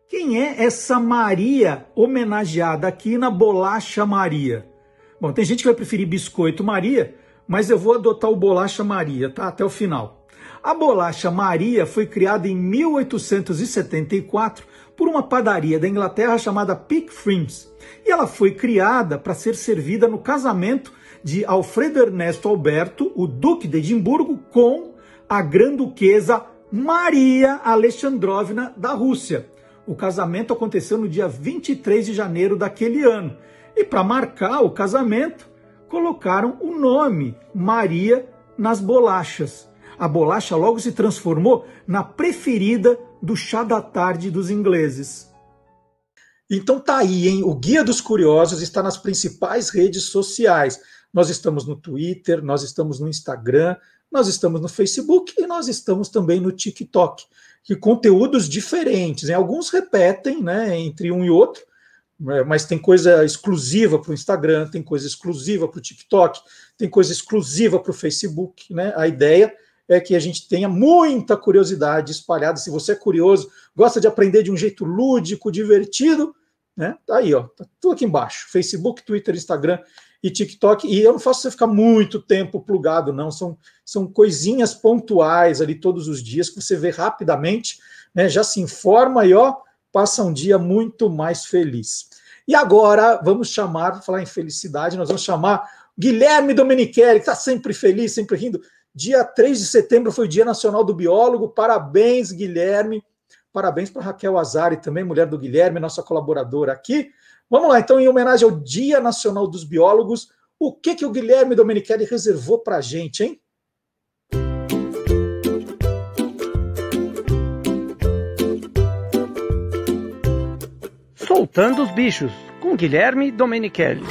Speaker 1: Quem é essa Maria homenageada aqui na Bolacha Maria? Bom, tem gente que vai preferir biscoito Maria, mas eu vou adotar o bolacha Maria, tá? Até o final. A bolacha Maria foi criada em 1874 por uma padaria da Inglaterra chamada Pickfrims. E ela foi criada para ser servida no casamento de Alfredo Ernesto Alberto, o Duque de Edimburgo, com a Grã-Duquesa Maria Alexandrovna da Rússia. O casamento aconteceu no dia 23 de janeiro daquele ano. E para marcar o casamento, colocaram o nome Maria nas bolachas. A bolacha logo se transformou na preferida do chá da tarde dos ingleses. Então tá aí, hein? O Guia dos Curiosos está nas principais redes sociais. Nós estamos no Twitter, nós estamos no Instagram, nós estamos no Facebook e nós estamos também no TikTok. Que conteúdos diferentes, hein? alguns repetem, né, entre um e outro, é, mas tem coisa exclusiva para o Instagram, tem coisa exclusiva para o TikTok, tem coisa exclusiva para o Facebook. Né? A ideia é que a gente tenha muita curiosidade espalhada. Se você é curioso, gosta de aprender de um jeito lúdico, divertido, né? Tá aí, ó, tá tudo aqui embaixo: Facebook, Twitter, Instagram e TikTok. E eu não faço você ficar muito tempo plugado, não. São, são coisinhas pontuais ali todos os dias que você vê rapidamente, né? Já se informa e ó passa um dia muito mais feliz. E agora vamos chamar, falar em felicidade, nós vamos chamar Guilherme Domenichelli, que está sempre feliz, sempre rindo. Dia 3 de setembro foi o Dia Nacional do Biólogo. Parabéns, Guilherme. Parabéns para Raquel Azari, também mulher do Guilherme, nossa colaboradora aqui. Vamos lá, então, em homenagem ao Dia Nacional dos Biólogos, o que, que o Guilherme Domenichelli reservou para a gente, hein?
Speaker 4: Soltando os Bichos, com Guilherme Domenichelli.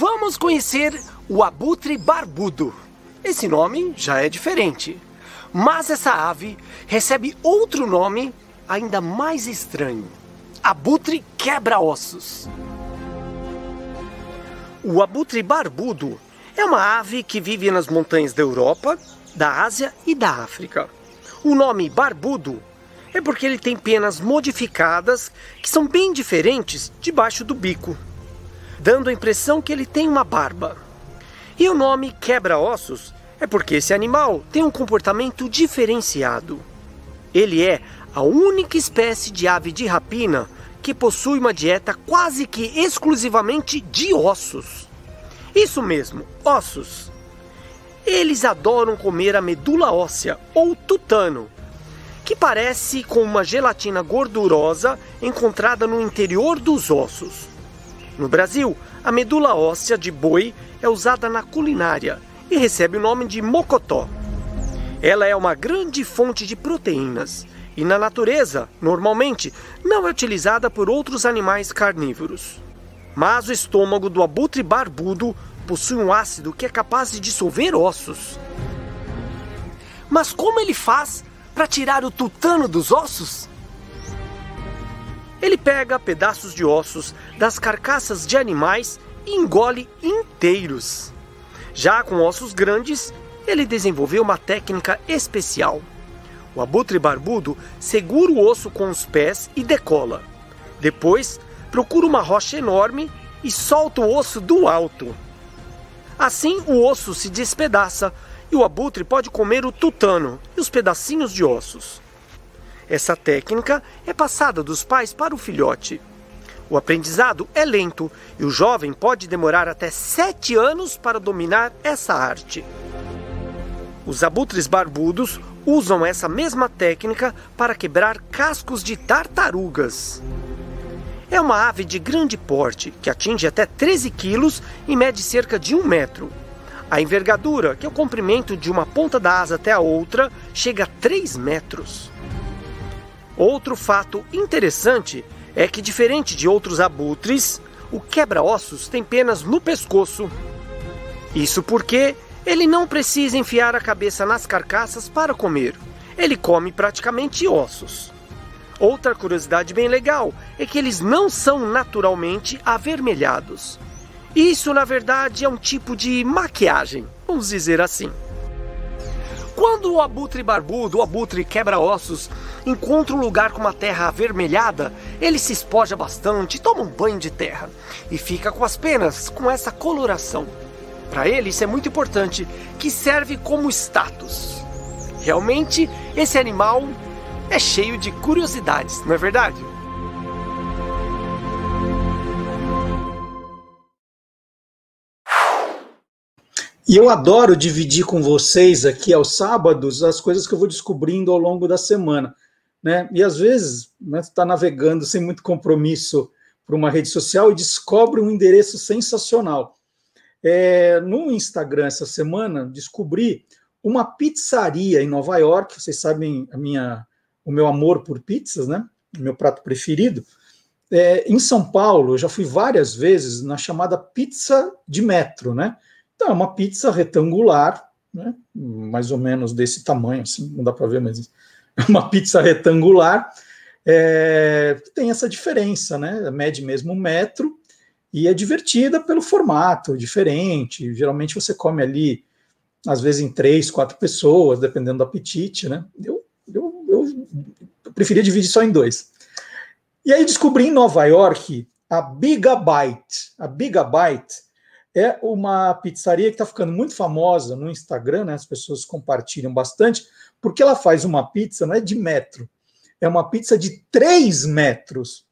Speaker 4: Vamos conhecer o abutre barbudo. Esse nome já é diferente, mas essa ave recebe outro nome ainda mais estranho: abutre quebra-ossos. O abutre barbudo é uma ave que vive nas montanhas da Europa, da Ásia e da África. O nome barbudo é porque ele tem penas modificadas que são bem diferentes debaixo do bico, dando a impressão que ele tem uma barba. E o nome quebra-ossos é porque esse animal tem um comportamento diferenciado. Ele é a única espécie de ave de rapina que possui uma dieta quase que exclusivamente de ossos. Isso mesmo, ossos. Eles adoram comer a medula óssea ou tutano, que parece com uma gelatina gordurosa encontrada no interior dos ossos. No Brasil, a medula óssea de boi é usada na culinária e recebe o nome de mocotó. Ela é uma grande fonte de proteínas e na natureza, normalmente, não é utilizada por outros animais carnívoros. Mas o estômago do abutre barbudo possui um ácido que é capaz de dissolver ossos. Mas como ele faz para tirar o tutano dos ossos? Ele pega pedaços de ossos das carcaças de animais e engole inteiros. Já com ossos grandes, ele desenvolveu uma técnica especial. O abutre barbudo segura o osso com os pés e decola. Depois, procura uma rocha enorme e solta o osso do alto. Assim, o osso se despedaça e o abutre pode comer o tutano e os pedacinhos de ossos. Essa técnica é passada dos pais para o filhote. O aprendizado é lento e o jovem pode demorar até sete anos para dominar essa arte. Os abutres barbudos usam essa mesma técnica para quebrar cascos de tartarugas. É uma ave de grande porte, que atinge até 13 quilos e mede cerca de um metro. A envergadura, que é o comprimento de uma ponta da asa até a outra, chega a 3 metros. Outro fato interessante é que, diferente de outros abutres, o quebra-ossos tem penas no pescoço. Isso porque ele não precisa enfiar a cabeça nas carcaças para comer. Ele come praticamente ossos. Outra curiosidade bem legal é que eles não são naturalmente avermelhados. Isso, na verdade, é um tipo de maquiagem, vamos dizer assim. Quando o abutre barbudo, o abutre quebra-ossos, encontra um lugar com uma terra avermelhada, ele se espoja bastante, toma um banho de terra e fica com as penas com essa coloração. Para ele, isso é muito importante, que serve como status. Realmente, esse animal é cheio de curiosidades, não é verdade?
Speaker 1: E eu adoro dividir com vocês aqui aos sábados as coisas que eu vou descobrindo ao longo da semana. Né? E às vezes né, está navegando sem muito compromisso para uma rede social e descobre um endereço sensacional. É, no Instagram essa semana descobri uma pizzaria em Nova York. Vocês sabem a minha, o meu amor por pizzas, né? Meu prato preferido. É, em São Paulo, eu já fui várias vezes na chamada pizza de metro, né? Então, é uma pizza retangular, né? mais ou menos desse tamanho, assim, não dá para ver, mas é uma pizza retangular, é, tem essa diferença, né? Mede mesmo um metro e é divertida pelo formato diferente. Geralmente você come ali, às vezes, em três, quatro pessoas, dependendo do apetite, né? Eu, eu, eu, eu preferia dividir só em dois. E aí descobri em Nova York a Bigabyte. A Bigabyte é uma pizzaria que está ficando muito famosa no Instagram, né? As pessoas compartilham bastante, porque ela faz uma pizza, não é de metro, é uma pizza de 3 metros.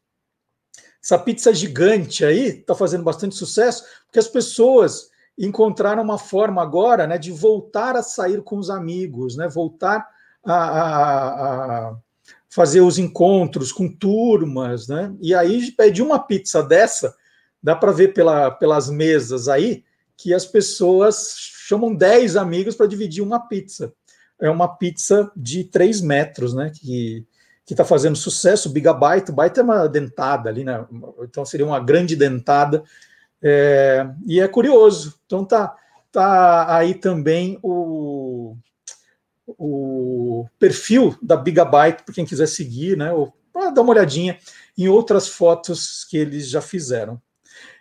Speaker 1: Essa pizza gigante aí está fazendo bastante sucesso, porque as pessoas encontraram uma forma agora né, de voltar a sair com os amigos, né? Voltar a, a, a fazer os encontros com turmas, né? E aí pede uma pizza dessa dá para ver pela, pelas mesas aí que as pessoas chamam 10 amigos para dividir uma pizza. É uma pizza de 3 metros, né? Que está fazendo sucesso, Bigabyte. Byte é uma dentada ali, né? Então seria uma grande dentada. É, e é curioso. Então tá, tá aí também o, o perfil da Bigabyte, para quem quiser seguir, né? Ou dar uma olhadinha em outras fotos que eles já fizeram.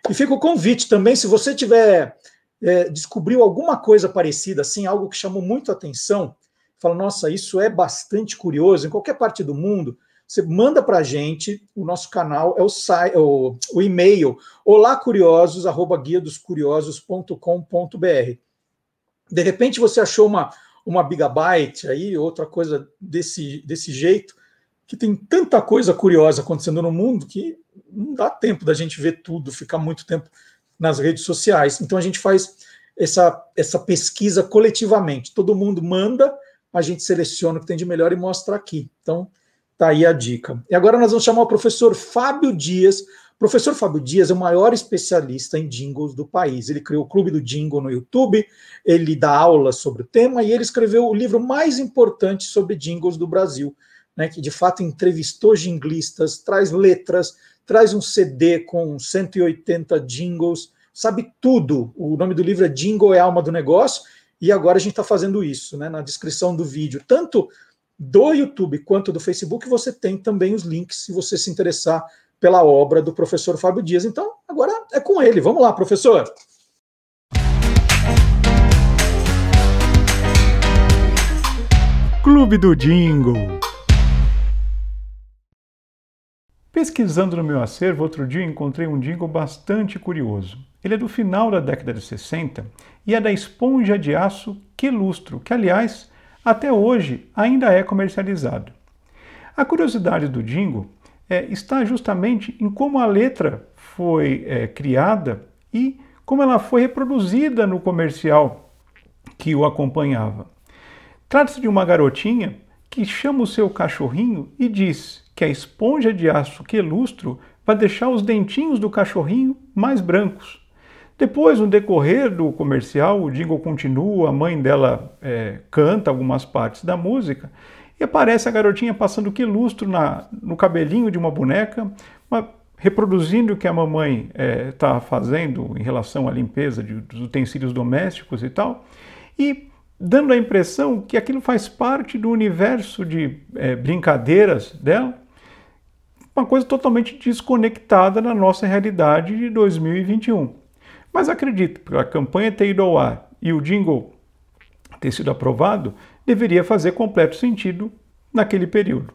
Speaker 1: E fica o convite também, se você tiver é, descobriu alguma coisa parecida, assim, algo que chamou muito a atenção, fala, nossa, isso é bastante curioso, em qualquer parte do mundo, você manda para a gente, o nosso canal é o, o, o e-mail, olacuriosos, arroba guia dos curiosos.com.br. De repente você achou uma, uma gigabyte aí, outra coisa desse, desse jeito, que tem tanta coisa curiosa acontecendo no mundo que não dá tempo da gente ver tudo, ficar muito tempo nas redes sociais. Então a gente faz essa, essa pesquisa coletivamente. Todo mundo manda, a gente seleciona o que tem de melhor e mostra aqui. Então tá aí a dica. E agora nós vamos chamar o professor Fábio Dias. O professor Fábio Dias é o maior especialista em jingles do país. Ele criou o Clube do Jingle no YouTube, ele dá aulas sobre o tema e ele escreveu o livro mais importante sobre jingles do Brasil, né, que de fato entrevistou jinglistas, traz letras, traz um CD com 180 jingles, sabe tudo. O nome do livro é Jingle é Alma do Negócio, e agora a gente está fazendo isso, né? Na descrição do vídeo, tanto do YouTube quanto do Facebook, você tem também os links se você se interessar pela obra do professor Fábio Dias. Então, agora é com ele. Vamos lá, professor.
Speaker 5: Clube do Jingle. Pesquisando no meu acervo, outro dia encontrei um jingle bastante curioso. Ele é do final da década de 60 e é da esponja de aço Quelustro, que aliás, até hoje ainda é comercializado. A curiosidade do jingle é, está justamente em como a letra foi é, criada e como ela foi reproduzida no comercial que o acompanhava. Trata-se de uma garotinha que chama o seu cachorrinho e diz que a esponja de aço quelustro vai deixar os dentinhos do cachorrinho mais brancos. Depois, no decorrer do comercial, o jingle continua, a mãe dela é, canta algumas partes da música e aparece a garotinha passando quelustro na, no cabelinho de uma boneca, uma, reproduzindo o que a mamãe está é, fazendo em relação à limpeza de, dos utensílios domésticos e tal, e dando a impressão que aquilo faz parte do universo de é, brincadeiras dela uma coisa totalmente desconectada na nossa realidade de 2021. Mas acredito, que a campanha ter ido ao ar e o jingle ter sido aprovado, deveria fazer completo sentido naquele período.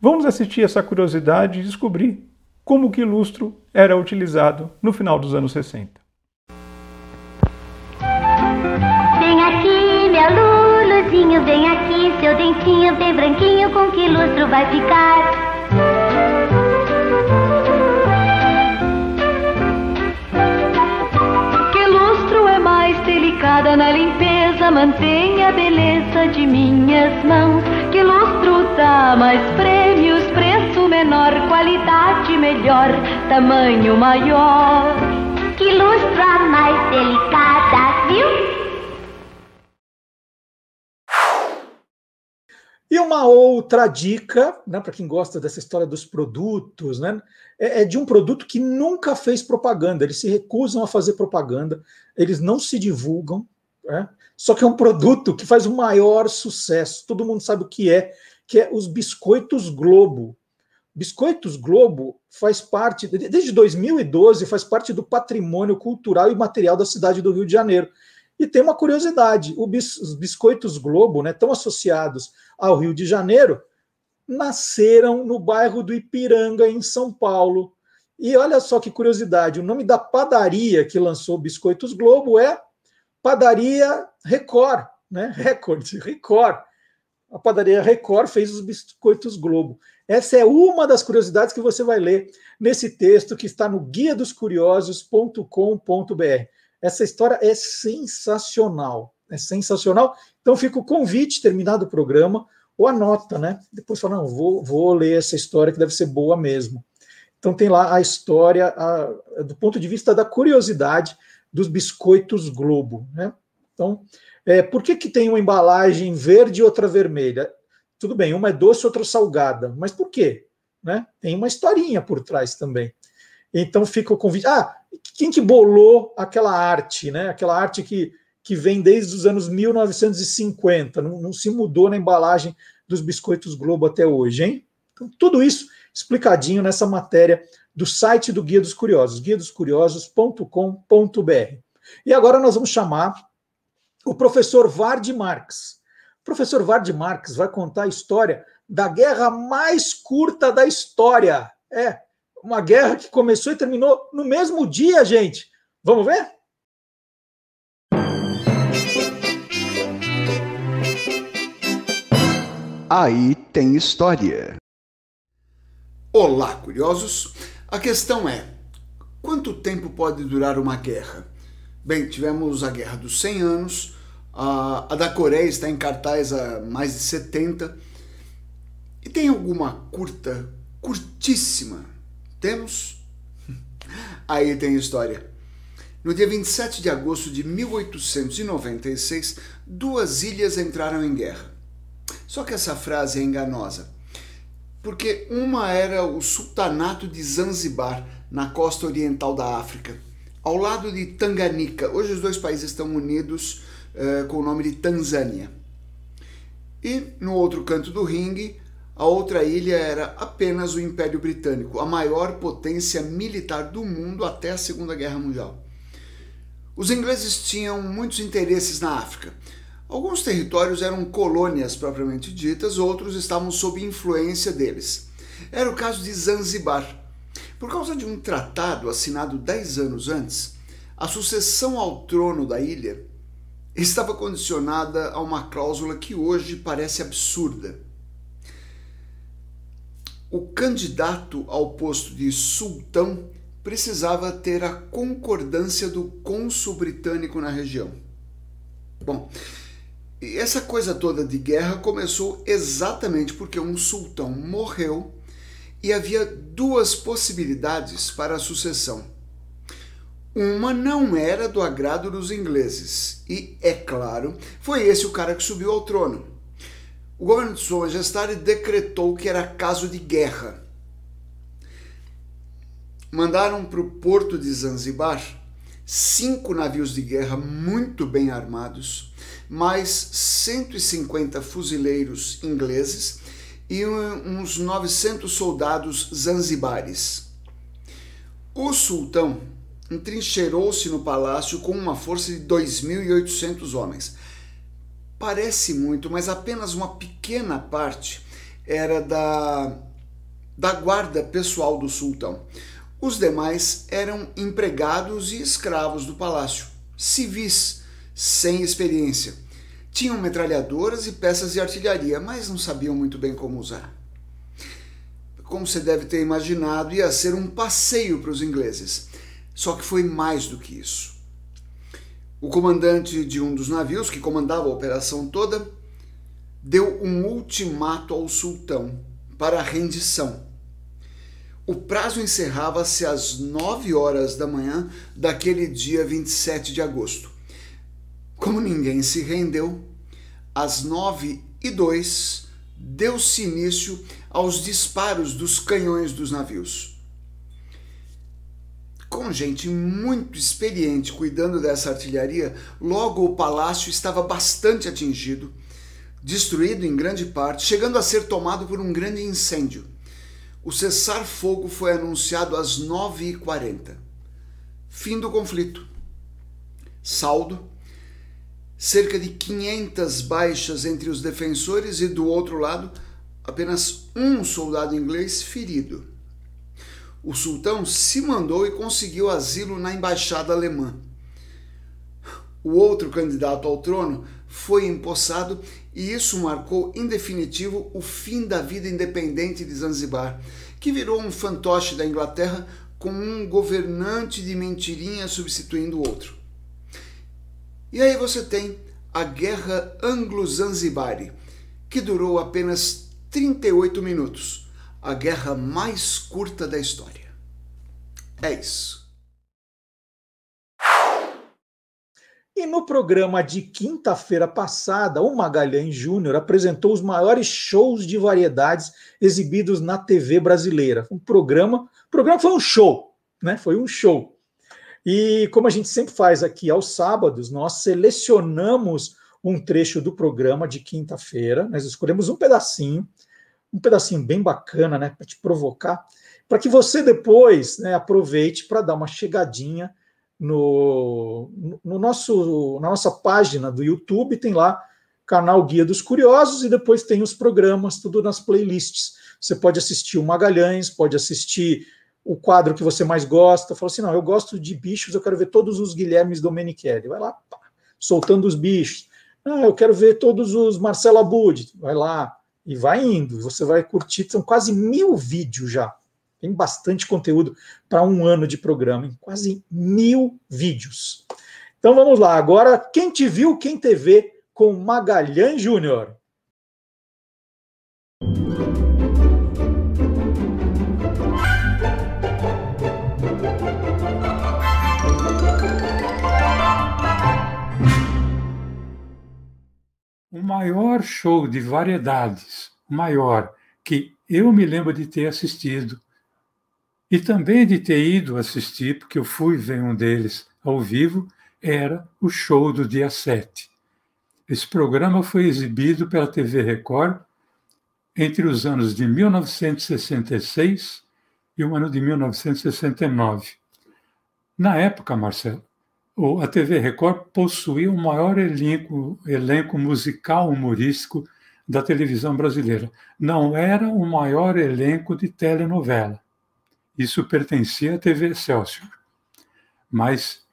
Speaker 5: Vamos assistir essa curiosidade e descobrir como que lustro era utilizado no final dos anos 60.
Speaker 6: Vem aqui, seu dentinho bem branquinho, com que lustro vai ficar?
Speaker 7: delicada na limpeza, mantenha a beleza de minhas mãos. Que lustro dá mais prêmios, preço menor, qualidade melhor, tamanho maior.
Speaker 6: Que lustra mais delicada,
Speaker 1: E uma outra dica, né, para quem gosta dessa história dos produtos, né, é, é, de um produto que nunca fez propaganda. Eles se recusam a fazer propaganda, eles não se divulgam. Né, só que é um produto que faz o maior sucesso. Todo mundo sabe o que é, que é os biscoitos Globo. Biscoitos Globo faz parte, desde 2012, faz parte do patrimônio cultural e material da cidade do Rio de Janeiro. E tem uma curiosidade: os biscoitos Globo, né, tão associados ao Rio de Janeiro, nasceram no bairro do Ipiranga, em São Paulo. E olha só que curiosidade: o nome da padaria que lançou Biscoitos Globo é Padaria Record, né? [LAUGHS] Record, Record. A padaria Record fez os biscoitos Globo. Essa é uma das curiosidades que você vai ler nesse texto que está no guia dos curiosos.com.br. Essa história é sensacional, é sensacional. Então fica o convite, terminado o programa, ou anota, né? Depois fala, não, vou, vou ler essa história que deve ser boa mesmo. Então tem lá a história a, do ponto de vista da curiosidade dos biscoitos Globo, né? Então, é, por que, que tem uma embalagem verde e outra vermelha? Tudo bem, uma é doce, outra salgada, mas por quê? Né? Tem uma historinha por trás também. Então fica o convite. Ah, quem que bolou aquela arte, né? Aquela arte que, que vem desde os anos 1950, não, não se mudou na embalagem dos biscoitos Globo até hoje, hein? Então, tudo isso explicadinho nessa matéria do site do Guia dos Curiosos, guiadoscuriosos.com.br. E agora nós vamos chamar o professor Vard Marx. O professor Vard Marx vai contar a história da guerra mais curta da história. É, uma guerra que começou e terminou no mesmo dia, gente. Vamos ver?
Speaker 8: Aí tem história.
Speaker 9: Olá, curiosos. A questão é: quanto tempo pode durar uma guerra? Bem, tivemos a Guerra dos 100 Anos, a, a da Coreia está em cartaz há mais de 70. E tem alguma curta, curtíssima, temos? Aí tem história. No dia 27 de agosto de 1896, duas ilhas entraram em guerra. Só que essa frase é enganosa. porque uma era o sultanato de Zanzibar, na costa oriental da África, ao lado de Tanganica. Hoje os dois países estão unidos uh, com o nome de Tanzânia. E no outro canto do ringue, a outra ilha era apenas o Império Britânico, a maior potência militar do mundo até a Segunda Guerra Mundial. Os ingleses tinham muitos interesses na África. Alguns territórios eram colônias propriamente ditas, outros estavam sob influência deles. Era o caso de Zanzibar. Por causa de um tratado assinado dez anos antes, a sucessão ao trono da ilha estava condicionada a uma cláusula que hoje parece absurda. O candidato ao posto de sultão precisava ter a concordância do cônsul britânico na região. Bom, essa coisa toda de guerra começou exatamente porque um sultão morreu e havia duas possibilidades para a sucessão. Uma não era do agrado dos ingleses, e, é claro, foi esse o cara que subiu ao trono. O governo de Sua Majestade decretou que era caso de guerra mandaram para o porto de Zanzibar cinco navios de guerra muito bem armados, mais 150 fuzileiros ingleses e uns 900 soldados zanzibares. O sultão entrincheirou-se no palácio com uma força de 2.800 homens. Parece muito, mas apenas uma pequena parte era da, da guarda pessoal do sultão. Os demais eram empregados e escravos do palácio, civis, sem experiência. Tinham metralhadoras e peças de artilharia, mas não sabiam muito bem como usar. Como você deve ter imaginado, ia ser um passeio para os ingleses. Só que foi mais do que isso. O comandante de um dos navios, que comandava a operação toda, deu um ultimato ao sultão para a rendição o prazo encerrava-se às 9 horas da manhã daquele dia 27 de agosto. Como ninguém se rendeu, às 9 e 2 deu-se início aos disparos dos canhões dos navios. Com gente muito experiente cuidando dessa artilharia, logo o palácio estava bastante atingido, destruído em grande parte, chegando a ser tomado por um grande incêndio. O cessar-fogo foi anunciado às 9h40. Fim do conflito. Saldo: cerca de 500 baixas entre os defensores e, do outro lado, apenas um soldado inglês ferido. O sultão se mandou e conseguiu asilo na embaixada alemã. O outro candidato ao trono foi empossado e isso marcou em definitivo o fim da vida independente de Zanzibar, que virou um fantoche da Inglaterra com um governante de mentirinha substituindo o outro. E aí você tem a Guerra Anglo-Zanzibari, que durou apenas 38 minutos, a guerra mais curta da história. É isso.
Speaker 1: E no programa de quinta-feira passada, o Magalhães Júnior apresentou os maiores shows de variedades exibidos na TV brasileira. Um programa, o programa foi um show, né? Foi um show. E como a gente sempre faz aqui aos sábados, nós selecionamos um trecho do programa de quinta-feira. Nós escolhemos um pedacinho, um pedacinho bem bacana, né, para te provocar, para que você depois, né, aproveite para dar uma chegadinha no, no nosso, na nossa página do YouTube, tem lá canal Guia dos Curiosos e depois tem os programas, tudo nas playlists. Você pode assistir o Magalhães, pode assistir o quadro que você mais gosta. Fala assim: não, eu gosto de bichos, eu quero ver todos os Guilhermes Domenichelli. Vai lá, pá, soltando os bichos. Ah, eu quero ver todos os Marcelo Abud. Vai lá. E vai indo. Você vai curtir. São quase mil vídeos já. Tem bastante conteúdo para um ano de programa, em quase mil vídeos. Então vamos lá. Agora, quem te viu, quem te vê com Magalhães Júnior.
Speaker 10: O maior show de variedades, maior
Speaker 11: que eu me lembro de ter assistido e também de ter ido assistir, porque eu fui ver um deles ao vivo, era o show do dia 7. Esse programa foi exibido pela TV Record entre os anos de 1966 e o ano de 1969. Na época, Marcelo, a TV Record possuía o maior elenco, elenco musical humorístico da televisão brasileira. Não era o maior elenco de telenovela. Isso pertencia à TV Excelsior. Mas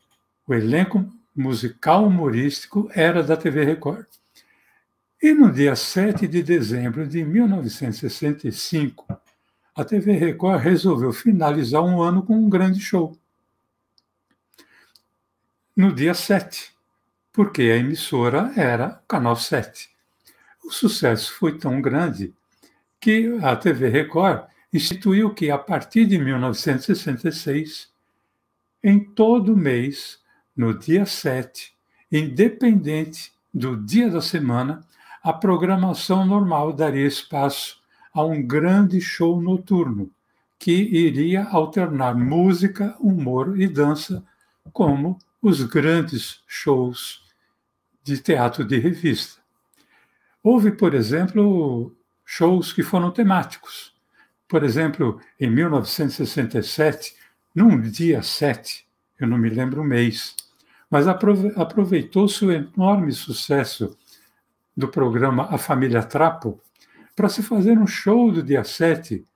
Speaker 11: o elenco musical humorístico era da TV Record. E no dia 7 de dezembro de 1965, a TV Record resolveu finalizar um ano com um grande show. No dia 7, porque a emissora era o Canal 7. O sucesso foi tão grande que a TV Record instituiu que, a partir de 1966, em todo mês, no dia 7, independente do dia da semana, a programação normal daria espaço a um grande show noturno que iria alternar música, humor e dança, como os grandes shows de teatro de revista. Houve, por exemplo, shows que foram temáticos. Por exemplo, em 1967, num dia 7, eu não me lembro o mês, mas aproveitou-se o enorme sucesso do programa A Família Trapo para se fazer um show do dia 7,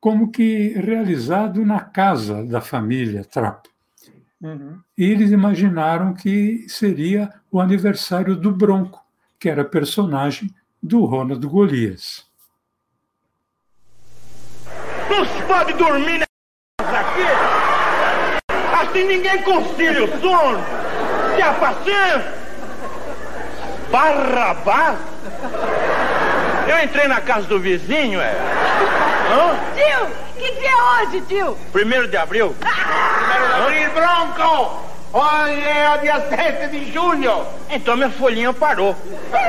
Speaker 11: como que realizado na casa da família Trapo. Uhum. E eles imaginaram que seria o aniversário do Bronco, que era personagem do Ronald Golias.
Speaker 10: Não se pode dormir nessa aqui? Assim ninguém concilia o sono. Que a paciência. Barrabás? Eu entrei na casa do vizinho, é.
Speaker 12: Hã? Tio, que dia é hoje, tio?
Speaker 10: Primeiro de abril. Primeiro de abril, Bronco! Hoje é dia 7 de julho. Então minha folhinha parou.
Speaker 12: Dia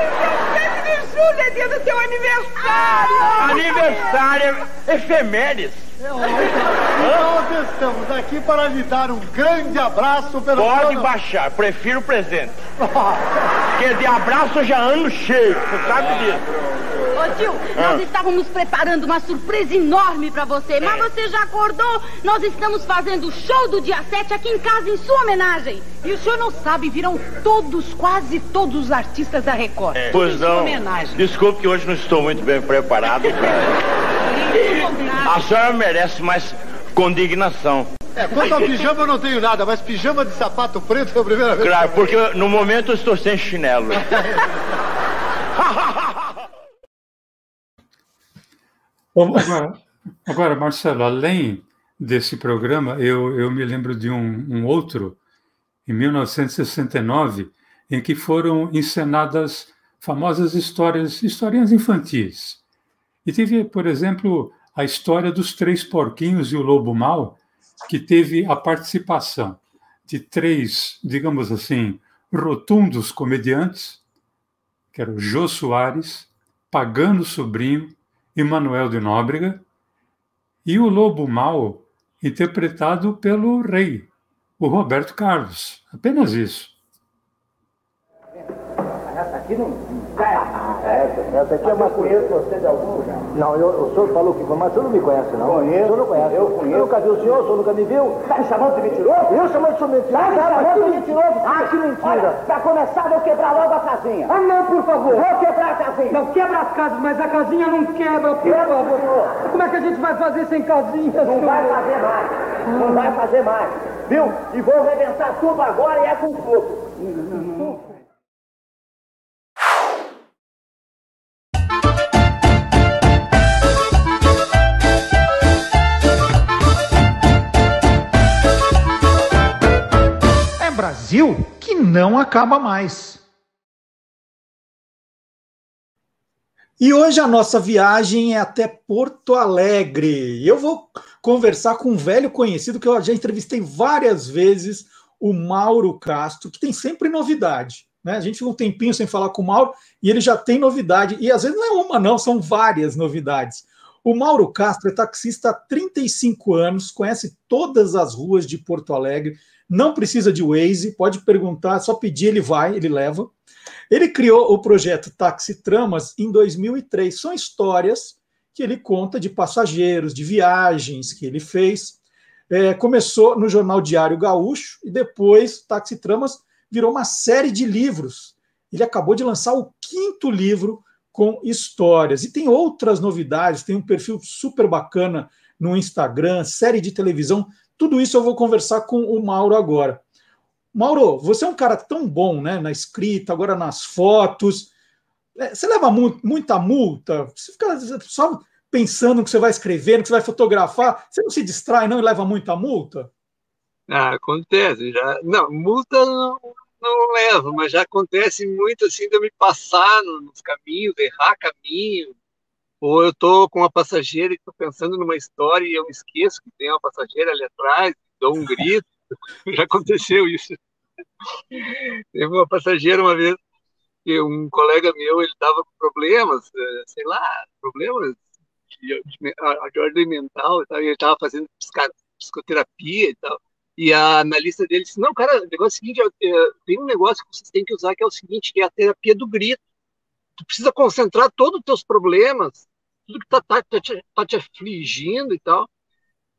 Speaker 12: 7 de julho é dia do teu aniversário.
Speaker 10: Aniversário, efemérides.
Speaker 13: Nós estamos aqui para lhe dar um grande abraço pelo
Speaker 10: Pode baixar, prefiro presente. [LAUGHS] Porque de abraço eu já ando cheio, você sabe disso.
Speaker 12: Ô tio, ah. nós estávamos preparando uma surpresa enorme para você, mas é. você já acordou? Nós estamos fazendo o show do dia 7 aqui em casa em sua homenagem. E o senhor não sabe, viram todos, quase todos os artistas da Record.
Speaker 10: É. Pois não. Homenagem. Desculpe que hoje não estou muito bem preparado. [LAUGHS] A senhora merece mais condignação.
Speaker 13: É, quanto ao pijama eu não tenho nada, mas pijama de sapato preto é a primeira vez.
Speaker 10: Claro, porque no momento eu estou sem chinelo. [LAUGHS]
Speaker 11: Agora, agora, Marcelo, além desse programa, eu, eu me lembro de um, um outro, em 1969, em que foram encenadas famosas histórias, historinhas infantis. E teve, por exemplo, a história dos três porquinhos e o lobo mau, que teve a participação de três, digamos assim, rotundos comediantes, que eram Jô Soares, Pagano Sobrinho e Manuel de Nóbrega, e o Lobo Mau, interpretado pelo rei, o Roberto Carlos. Apenas isso.
Speaker 14: Essa aqui não essa, essa aqui é uma conheço você de algum lugar. Não, eu, o senhor falou que foi, mas o senhor não me conhece, não. Conheço. O senhor não conhece. Eu conheço. Eu nunca vi o senhor, o senhor nunca me viu. Está me chamando de mentiroso? Eu chamando de mentiroso? Tá me chamando de mentiroso? Ah, que mentira. Pra começar, vou quebrar logo a casinha. Ah, não, por favor. Vou quebrar a casinha. Não, quebra as casas, mas a casinha não quebra, por quebra, favor. Senhor. Como é que a gente vai fazer sem casinha, Não senhor? vai fazer mais. Não vai fazer mais. Viu? E vou arrebentar tudo agora e é com fogo. Não, não, não.
Speaker 1: Brasil que não acaba mais. E hoje a nossa viagem é até Porto Alegre. Eu vou conversar com um velho conhecido que eu já entrevistei várias vezes, o Mauro Castro, que tem sempre novidade. né? A gente fica um tempinho sem falar com o Mauro e ele já tem novidade. E às vezes não é uma, não, são várias novidades. O Mauro Castro é taxista há 35 anos, conhece todas as ruas de Porto Alegre, não precisa de Waze, pode perguntar, só pedir, ele vai, ele leva. Ele criou o projeto Taxi Tramas em 2003. São histórias que ele conta de passageiros, de viagens que ele fez. É, começou no jornal Diário Gaúcho e depois Taxi Tramas virou uma série de livros. Ele acabou de lançar o quinto livro com histórias. E tem outras novidades, tem um perfil super bacana no Instagram, série de televisão. Tudo isso eu vou conversar com o Mauro agora. Mauro, você é um cara tão bom né, na escrita, agora nas fotos. É, você leva mu muita multa? Você fica só pensando que você vai escrever, que você vai fotografar. Você não se distrai, não, e leva muita multa?
Speaker 15: Ah, acontece. Já... Não, multa não, não levo, mas já acontece muito assim de eu me passar nos caminhos, errar caminho, ou eu tô com uma passageira e estou pensando numa história e eu me esqueço que tem uma passageira ali atrás, dou um grito, [LAUGHS] já aconteceu isso. Teve uma passageira uma vez que um colega meu ele estava com problemas, eh, sei lá, problemas de, de, de ordem mental e tal, e ele estava fazendo psicoterapia e tal. E a analista dele disse: Não, cara, o negócio é o seguinte: tem um negócio que vocês têm que usar que é o seguinte, que é a terapia do grito. Tu precisa concentrar todos os teus problemas, tudo que está tá, tá, te, tá te afligindo e tal,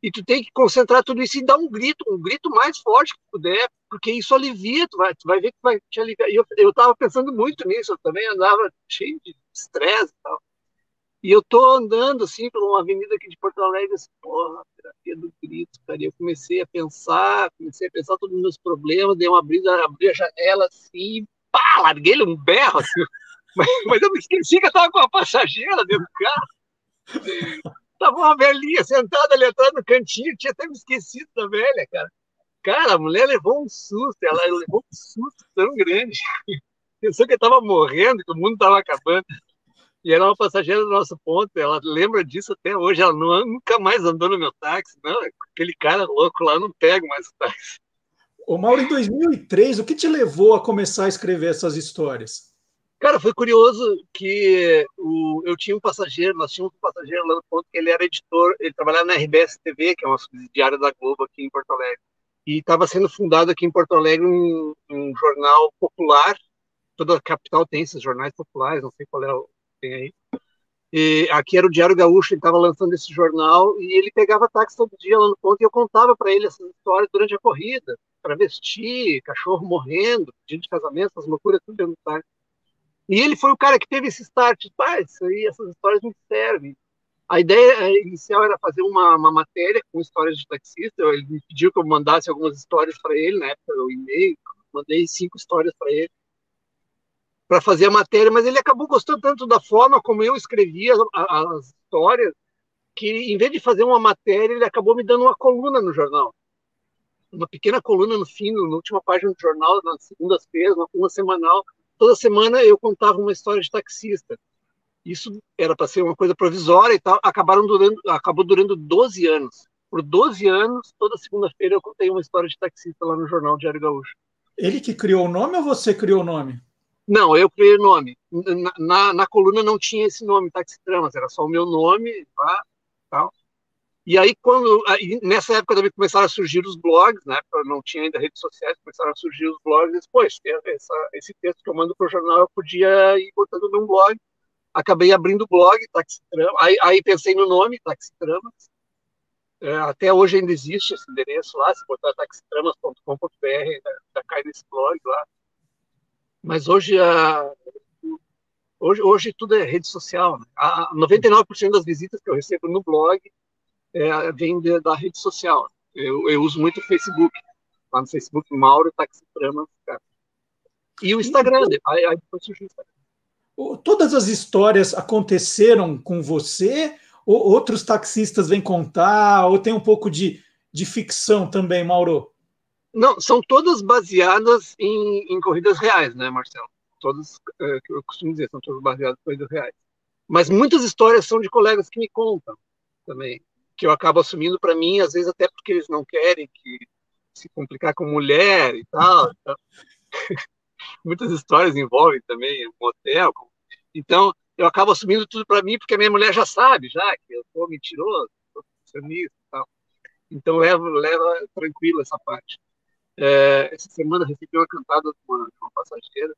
Speaker 15: e tu tem que concentrar tudo isso e dar um grito, um grito mais forte que puder, porque isso alivia, tu vai, tu vai ver que vai te aliviar. E eu estava pensando muito nisso, eu também andava cheio de estresse e tal. E eu tô andando assim por uma avenida aqui de Porto Alegre, assim, porra, terapia do grito, cara. E eu comecei a pensar, comecei a pensar todos os meus problemas, dei uma brisa, abri a janela assim, pá, larguei um berro assim. Mas, mas eu me esqueci que eu tava com uma passageira dentro do carro. Tava uma velhinha sentada ali atrás no cantinho, tinha até me esquecido da velha, cara. Cara, a mulher levou um susto, ela levou um susto tão grande. Pensou que eu tava morrendo, que o mundo tava acabando. E era uma passageira do nosso ponto, ela lembra disso até hoje, ela não, nunca mais andou no meu táxi, não, aquele cara louco lá, não pego mais o táxi.
Speaker 1: Ô Mauro, em 2003, o que te levou a começar a escrever essas histórias?
Speaker 15: Cara, foi curioso que o, eu tinha um passageiro, nós tínhamos um passageiro lá no ponto que ele era editor, ele trabalhava na RBS TV, que é uma subsidiária da Globo aqui em Porto Alegre. E estava sendo fundado aqui em Porto Alegre um, um jornal popular, toda a capital tem esses jornais populares, não sei qual é o tem aí. E aqui era o Diário Gaúcho, ele estava lançando esse jornal e ele pegava táxi todo dia lá no ponto e eu contava para ele essas histórias durante a corrida, travesti, cachorro morrendo, pedindo de casamento, essas loucuras tudo dentro do táxi. E ele foi o cara que teve esse start, ah, isso aí, essas histórias me servem. A ideia inicial era fazer uma, uma matéria com histórias de taxista, ele me pediu que eu mandasse algumas histórias para ele, na época, o e-mail, mandei cinco histórias para ele para fazer a matéria, mas ele acabou gostando tanto da forma como eu escrevia as histórias, que em vez de fazer uma matéria, ele acabou me dando uma coluna no jornal. Uma pequena coluna no fim, na última página do jornal, nas segundas-feiras, uma coluna semanal. Toda semana eu contava uma história de taxista. Isso era para ser uma coisa provisória e tal, acabaram durando, acabou durando 12 anos. Por 12 anos, toda segunda-feira eu contei uma história de taxista lá no jornal Diário Gaúcho.
Speaker 1: Ele que criou o nome ou você criou o nome?
Speaker 15: Não, eu criei o nome. Na, na, na, coluna não tinha esse nome, Taxitramas, era só o meu nome, tá? Tal. E aí, quando aí, nessa época também começaram a surgir os blogs, né? Não tinha ainda redes sociais, começaram a surgir os blogs. Depois, essa, esse texto que eu mando para o jornal, eu podia ir botando num blog. Acabei abrindo o blog, Taxitramas. Aí, aí pensei no nome, Taxitramas. É, até hoje ainda existe esse endereço lá, se botar taxitramas.com.br, já cai nesse blog lá. Mas hoje, a, hoje, hoje tudo é rede social. Né? A 99% das visitas que eu recebo no blog é, vem de, da rede social. Eu, eu, uso muito o Facebook. Lá no Facebook, Mauro Taxitrama. E o Instagram. Aí, aí depois surgiu o
Speaker 1: Instagram. Todas as histórias aconteceram com você? Ou outros taxistas vêm contar? Ou tem um pouco de, de ficção também, Mauro?
Speaker 15: Não, são todas baseadas em, em corridas reais, né, Marcelo? Todas, é, eu costumo dizer, são todas baseadas em corridas reais. Mas muitas histórias são de colegas que me contam também, que eu acabo assumindo para mim, às vezes até porque eles não querem que se complicar com mulher e tal. Então, [LAUGHS] muitas histórias envolvem também motel. Então, eu acabo assumindo tudo para mim, porque a minha mulher já sabe, já, que eu sou mentiroso, sou e tal. Então, leva, leva tranquilo essa parte. É, essa semana recebi uma cantada de uma, uma passageira.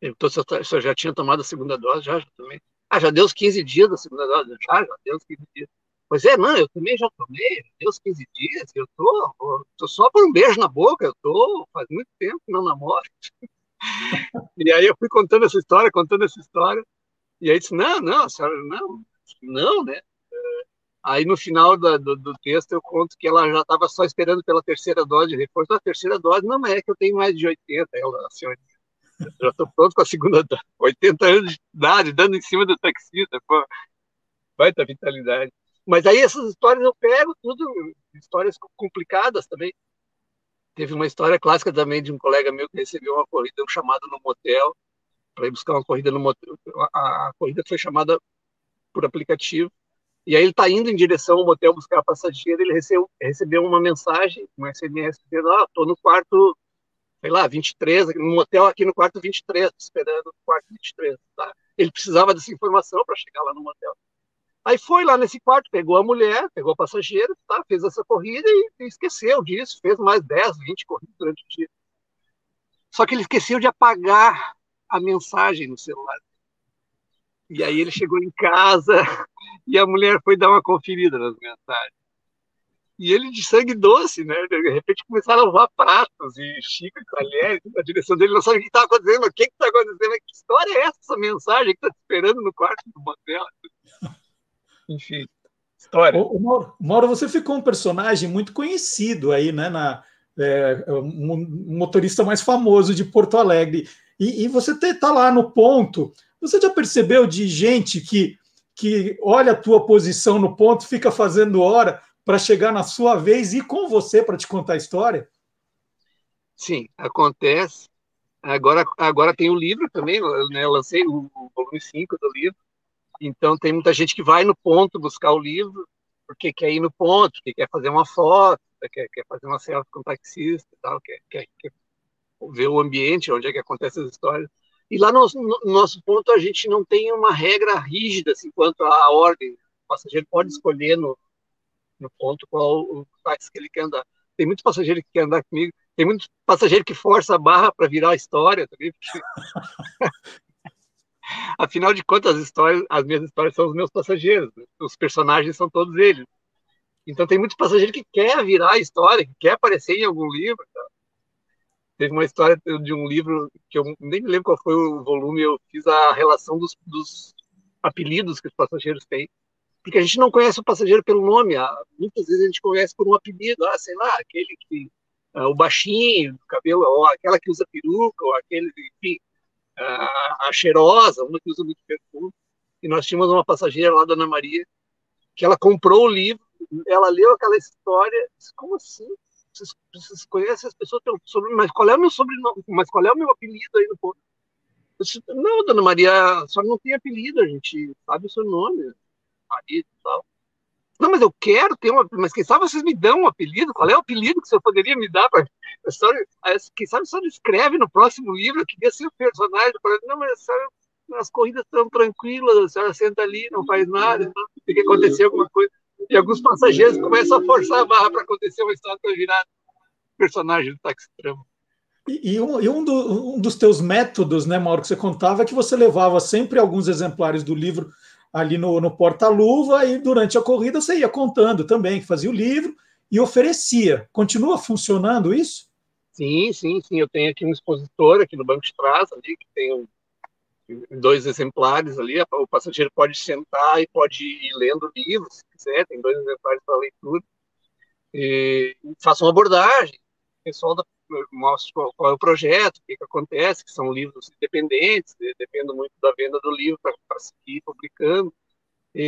Speaker 15: Eu, tô, eu já tinha tomado a segunda dose, já, já também. Ah, já deu os 15 dias da segunda dose? Já, já deu os 15 dias. Pois é, não, eu também já tomei, deu os 15 dias, eu tô, tô só por um beijo na boca, eu tô faz muito tempo que não namoro. [LAUGHS] e aí eu fui contando essa história, contando essa história, e aí disse, não, não, a senhora, não, não, né? Aí no final da, do, do, texto eu conto que ela já estava só esperando pela terceira dose reforço. A terceira dose não é que eu tenho mais de 80, ela, a senhora já estou pronto com a segunda, [LAUGHS] 80 anos de idade, dando em cima do taxista, pô, baita vitalidade. Mas aí essas histórias eu pego tudo, histórias complicadas também. Teve uma história clássica também de um colega meu que recebeu uma corrida, um chamado no motel, para ir buscar uma corrida no motel. A, a corrida foi chamada por aplicativo. E aí ele está indo em direção ao motel buscar a passageira, ele recebeu, recebeu uma mensagem, um SMS, dizendo, ah, estou no quarto sei lá, 23, no motel aqui no quarto 23, esperando no quarto 23. Tá? Ele precisava dessa informação para chegar lá no motel. Aí foi lá nesse quarto, pegou a mulher, pegou a passageira, tá? fez essa corrida e, e esqueceu disso, fez mais 10, 20 corridas durante o dia. Só que ele esqueceu de apagar a mensagem no celular. E aí ele chegou em casa [LAUGHS] e a mulher foi dar uma conferida nas mensagens. E ele de sangue doce, né? De repente começaram a lavar pratos e xícaras, talheres na direção dele, não sabe o que está acontecendo, o que está acontecendo, que história é essa, essa mensagem que está esperando no quarto do motel? Enfim, história.
Speaker 1: O, Mauro, Mauro, você ficou um personagem muito conhecido aí, né? Na, é, um motorista mais famoso de Porto Alegre. E, e você está lá no ponto. Você já percebeu de gente que, que olha a tua posição no ponto, fica fazendo hora para chegar na sua vez e com você para te contar a história?
Speaker 15: Sim, acontece. Agora, agora tem o um livro também, né? Eu lancei o, o volume 5 do livro. Então tem muita gente que vai no ponto buscar o livro, porque quer ir no ponto, porque quer fazer uma foto, quer, quer fazer uma selfie com o taxista tal, quer, quer, quer ver o ambiente, onde é que acontecem as histórias. E lá no, no, nosso ponto a gente não tem uma regra rígida assim, quanto à ordem. O passageiro pode escolher no, no ponto qual o táxi que ele quer andar. Tem muitos passageiros que querem andar comigo, tem muitos passageiros que força a barra para virar a história também. Porque... [LAUGHS] Afinal de contas, as histórias, as minhas histórias são os meus passageiros, né? os personagens são todos eles. Então tem muitos passageiros que quer virar a história, que quer aparecer em algum livro. Tá? Teve uma história de um livro que eu nem me lembro qual foi o volume, eu fiz a relação dos, dos apelidos que os passageiros têm porque a gente não conhece o passageiro pelo nome, ah, muitas vezes a gente conhece por um apelido, ah, sei lá, aquele que uh, o baixinho, o cabelo, ou aquela que usa peruca, ou aquele, enfim, uh, a cheirosa, uma que usa muito perfume. E nós tínhamos uma passageira lá, Dona Maria, que ela comprou o livro, ela leu aquela história, disse, como assim? Vocês, vocês conhecem as pessoas pelo sobrenome, mas qual é o meu sobrenome? Mas qual é o meu apelido aí no ponto? Disse, não, Dona Maria, só não tem apelido, a gente sabe o seu nome marido e tal. Não, mas eu quero ter uma. Mas quem sabe vocês me dão um apelido? Qual é o apelido que você poderia me dar? Pra... História... Quem sabe só escreve no próximo livro, eu queria ser o personagem. Não, mas a senhora, as corridas estão tranquilas, a senhora senta ali, não faz nada, não. tem que acontecer alguma coisa. E alguns passageiros começam a forçar a barra para acontecer uma história para virar personagem do trama.
Speaker 1: E, e, um, e um, do, um, dos teus métodos, né, Mauro, que você contava, é que você levava sempre alguns exemplares do livro ali no, no porta-luva e durante a corrida você ia contando também, fazia o livro e oferecia. Continua funcionando isso?
Speaker 15: Sim, sim, sim. Eu tenho aqui um expositor aqui no banco de trás ali que tem dois exemplares ali. O passageiro pode sentar e pode ir lendo o livro, se quiser. Tem dois exemplares para leitura. E faço uma abordagem. O pessoal da mostro qual, qual, é o projeto, o que, que acontece, que são livros independentes, dependo muito da venda do livro para seguir publicando. E,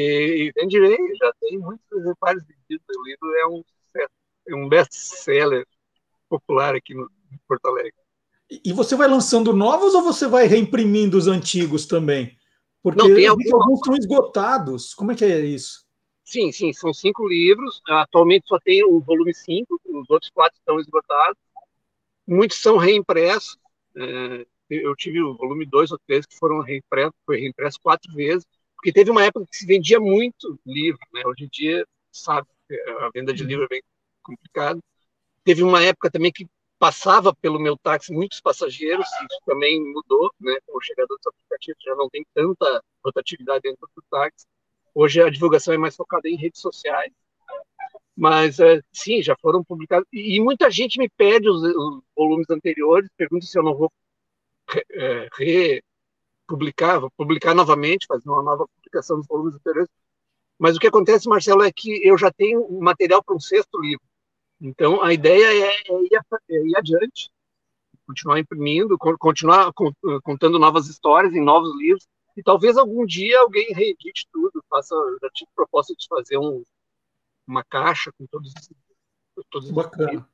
Speaker 15: e vendirei, já tem muitos exemplares vendidos. O livro é um, é um best-seller popular aqui no, em Porto Alegre.
Speaker 1: E você vai lançando novos ou você vai reimprimindo os antigos também? Porque
Speaker 15: Não, tem
Speaker 1: alguns, alguns estão esgotados. Como é que é isso?
Speaker 15: Sim, sim, são cinco livros. Atualmente só tem o volume 5, os outros quatro estão esgotados muitos são reimpressos, É, eu tive o volume 2 ou 3 que foram reimpressos, foi reimpresso quatro vezes, porque teve uma época que se vendia muito livro, né? Hoje em dia, sabe, a venda de livro é bem complicado. Teve uma época também que passava pelo meu táxi muitos passageiros, isso também mudou, né? Com o chegada dos aplicativos já não tem tanta rotatividade dentro do táxi. Hoje a divulgação é mais focada em redes sociais. Mas, é, sim, já foram publicados. E, muita gente me pede os, os volumes anteriores, pergunta se eu não vou é, republicar, vou publicar novamente, fazer uma nova publicação dos volumes anteriores. Mas o que acontece, Marcelo, é que eu já tenho material para um sexto livro. Então, a ideia é, é, ir, é ir adiante, continuar imprimindo, continuar contando novas histórias em novos livros, e talvez algum dia alguém reedite tudo, faça, já tive proposta de fazer um, uma caixa com todos esses. Todos
Speaker 1: Bacana.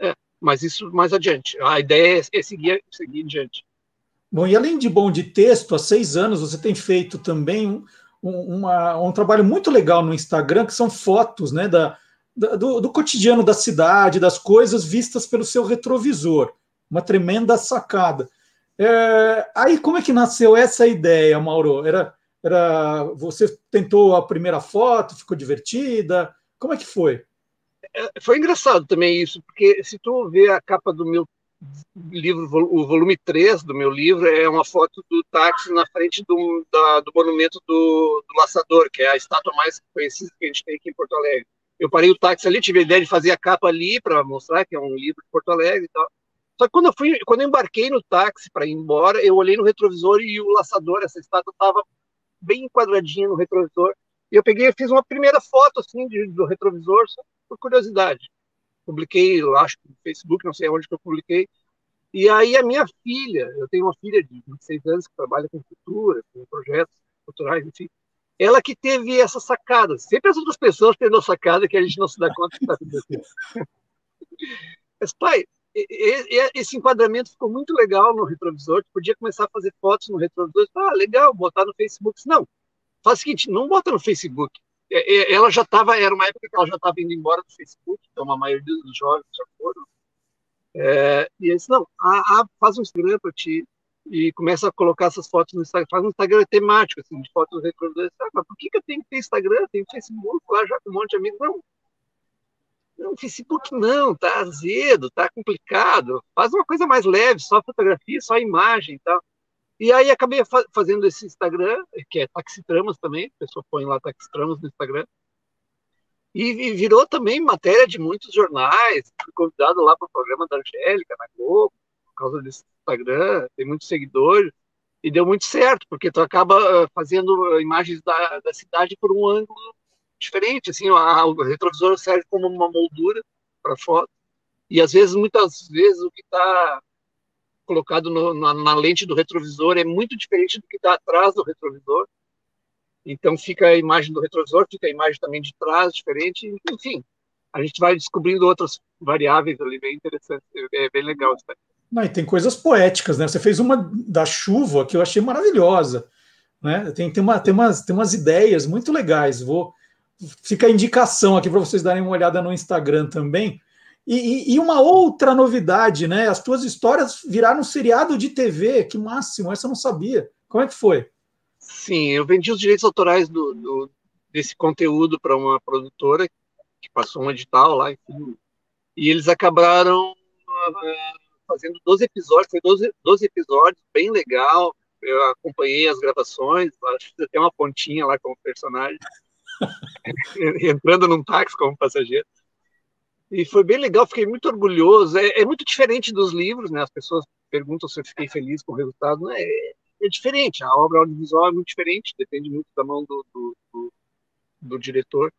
Speaker 15: É, mas isso mais adiante. A ideia é, é seguir, seguir adiante.
Speaker 1: Bom, e além de bom de texto, há seis anos você tem feito também um, um, uma, um trabalho muito legal no Instagram, que são fotos né, da, da do, do, cotidiano da cidade, das coisas vistas pelo seu retrovisor. Uma tremenda sacada. É, aí, como é que nasceu essa ideia, Mauro? Era, era Você tentou a primeira foto, ficou divertida? Como é que foi?
Speaker 15: É, foi engraçado também isso, porque se tu ver a capa do meu livro, o volume 3 do meu livro, é uma foto do táxi na frente do, da, do monumento do, do Laçador, que é a estátua mais conhecida que a gente tem aqui em Porto Alegre. Eu parei o táxi ali, tive a ideia de fazer a capa ali para mostrar que é um livro de Porto Alegre e tal. Só que quando eu fui, quando eu embarquei no táxi para ir embora, eu olhei no retrovisor e o laçador, essa estátua estava bem enquadradinha no retrovisor. E eu peguei e fiz uma primeira foto assim de, do retrovisor, só por curiosidade. Publiquei, acho que no Facebook, não sei onde que eu publiquei. E aí a minha filha, eu tenho uma filha de 26 anos que trabalha com cultura, com projetos culturais, enfim. Ela que teve essa sacada. Sempre as outras pessoas tendo a sacada que a gente não se dá conta que está acontecendo. [LAUGHS] Mas, pai, esse enquadramento ficou muito legal no retrovisor. Tu podia começar a fazer fotos no retrovisor. Ah, legal, botar no Facebook. Não, faz o seguinte, não bota no Facebook. É, é, ela já estava, era uma época que ela já estava indo embora do Facebook, então a maioria dos jovens já foram. É, e disse, não, a, a, faz um Instagram para ti e começa a colocar essas fotos no Instagram. Faz um Instagram temático, assim, de fotos do. Ah, mas por que, que eu tenho que ter Instagram? Tenho Facebook lá já com um monte de amigos. Não, não, Facebook não, tá azedo, tá complicado. Faz uma coisa mais leve, só fotografia, só imagem e tal. E aí acabei fa fazendo esse Instagram, que é Taxitramas também, a pessoa põe lá Taxitramas no Instagram. E, e virou também matéria de muitos jornais. Fui convidado lá para o programa da Angélica, na Globo, por causa desse Instagram, tem muitos seguidores. E deu muito certo, porque tu acaba fazendo imagens da, da cidade por um ângulo diferente, assim, a, o retrovisor serve como uma moldura para foto, e às vezes, muitas vezes, o que está colocado no, na, na, lente do retrovisor é muito diferente do que está atrás do retrovisor, então fica a imagem do retrovisor, fica a imagem também de trás diferente, enfim, a gente vai descobrindo outras variáveis ali, bem interessante, é, é bem legal isso
Speaker 1: Não, e tem coisas poéticas, né? Você fez uma da chuva que eu achei maravilhosa, né? Tem, tem, uma, tem, umas, tem umas ideias muito legais. Vou, fica a indicação aqui para vocês darem uma olhada no Instagram também. E, e, e, uma outra novidade, né? As tuas histórias viraram um seriado de TV, que máximo, essa eu não sabia. Como é que foi?
Speaker 15: Sim, eu vendi os direitos autorais do, do desse conteúdo para uma produtora que passou um edital lá, enfim, e eles acabaram uh, fazendo 12 episódios, foi 12, 12 episódios, bem legal. Eu acompanhei as gravações, acho que tem uma pontinha lá com o personagem. [LAUGHS] entrando num táxi como passageiro. E foi bem legal, fiquei muito orgulhoso. É, é, muito diferente dos livros, né? As pessoas perguntam se eu fiquei feliz com o resultado. É, é diferente, a obra audiovisual é muito diferente, depende muito da mão do, do, do, do diretor.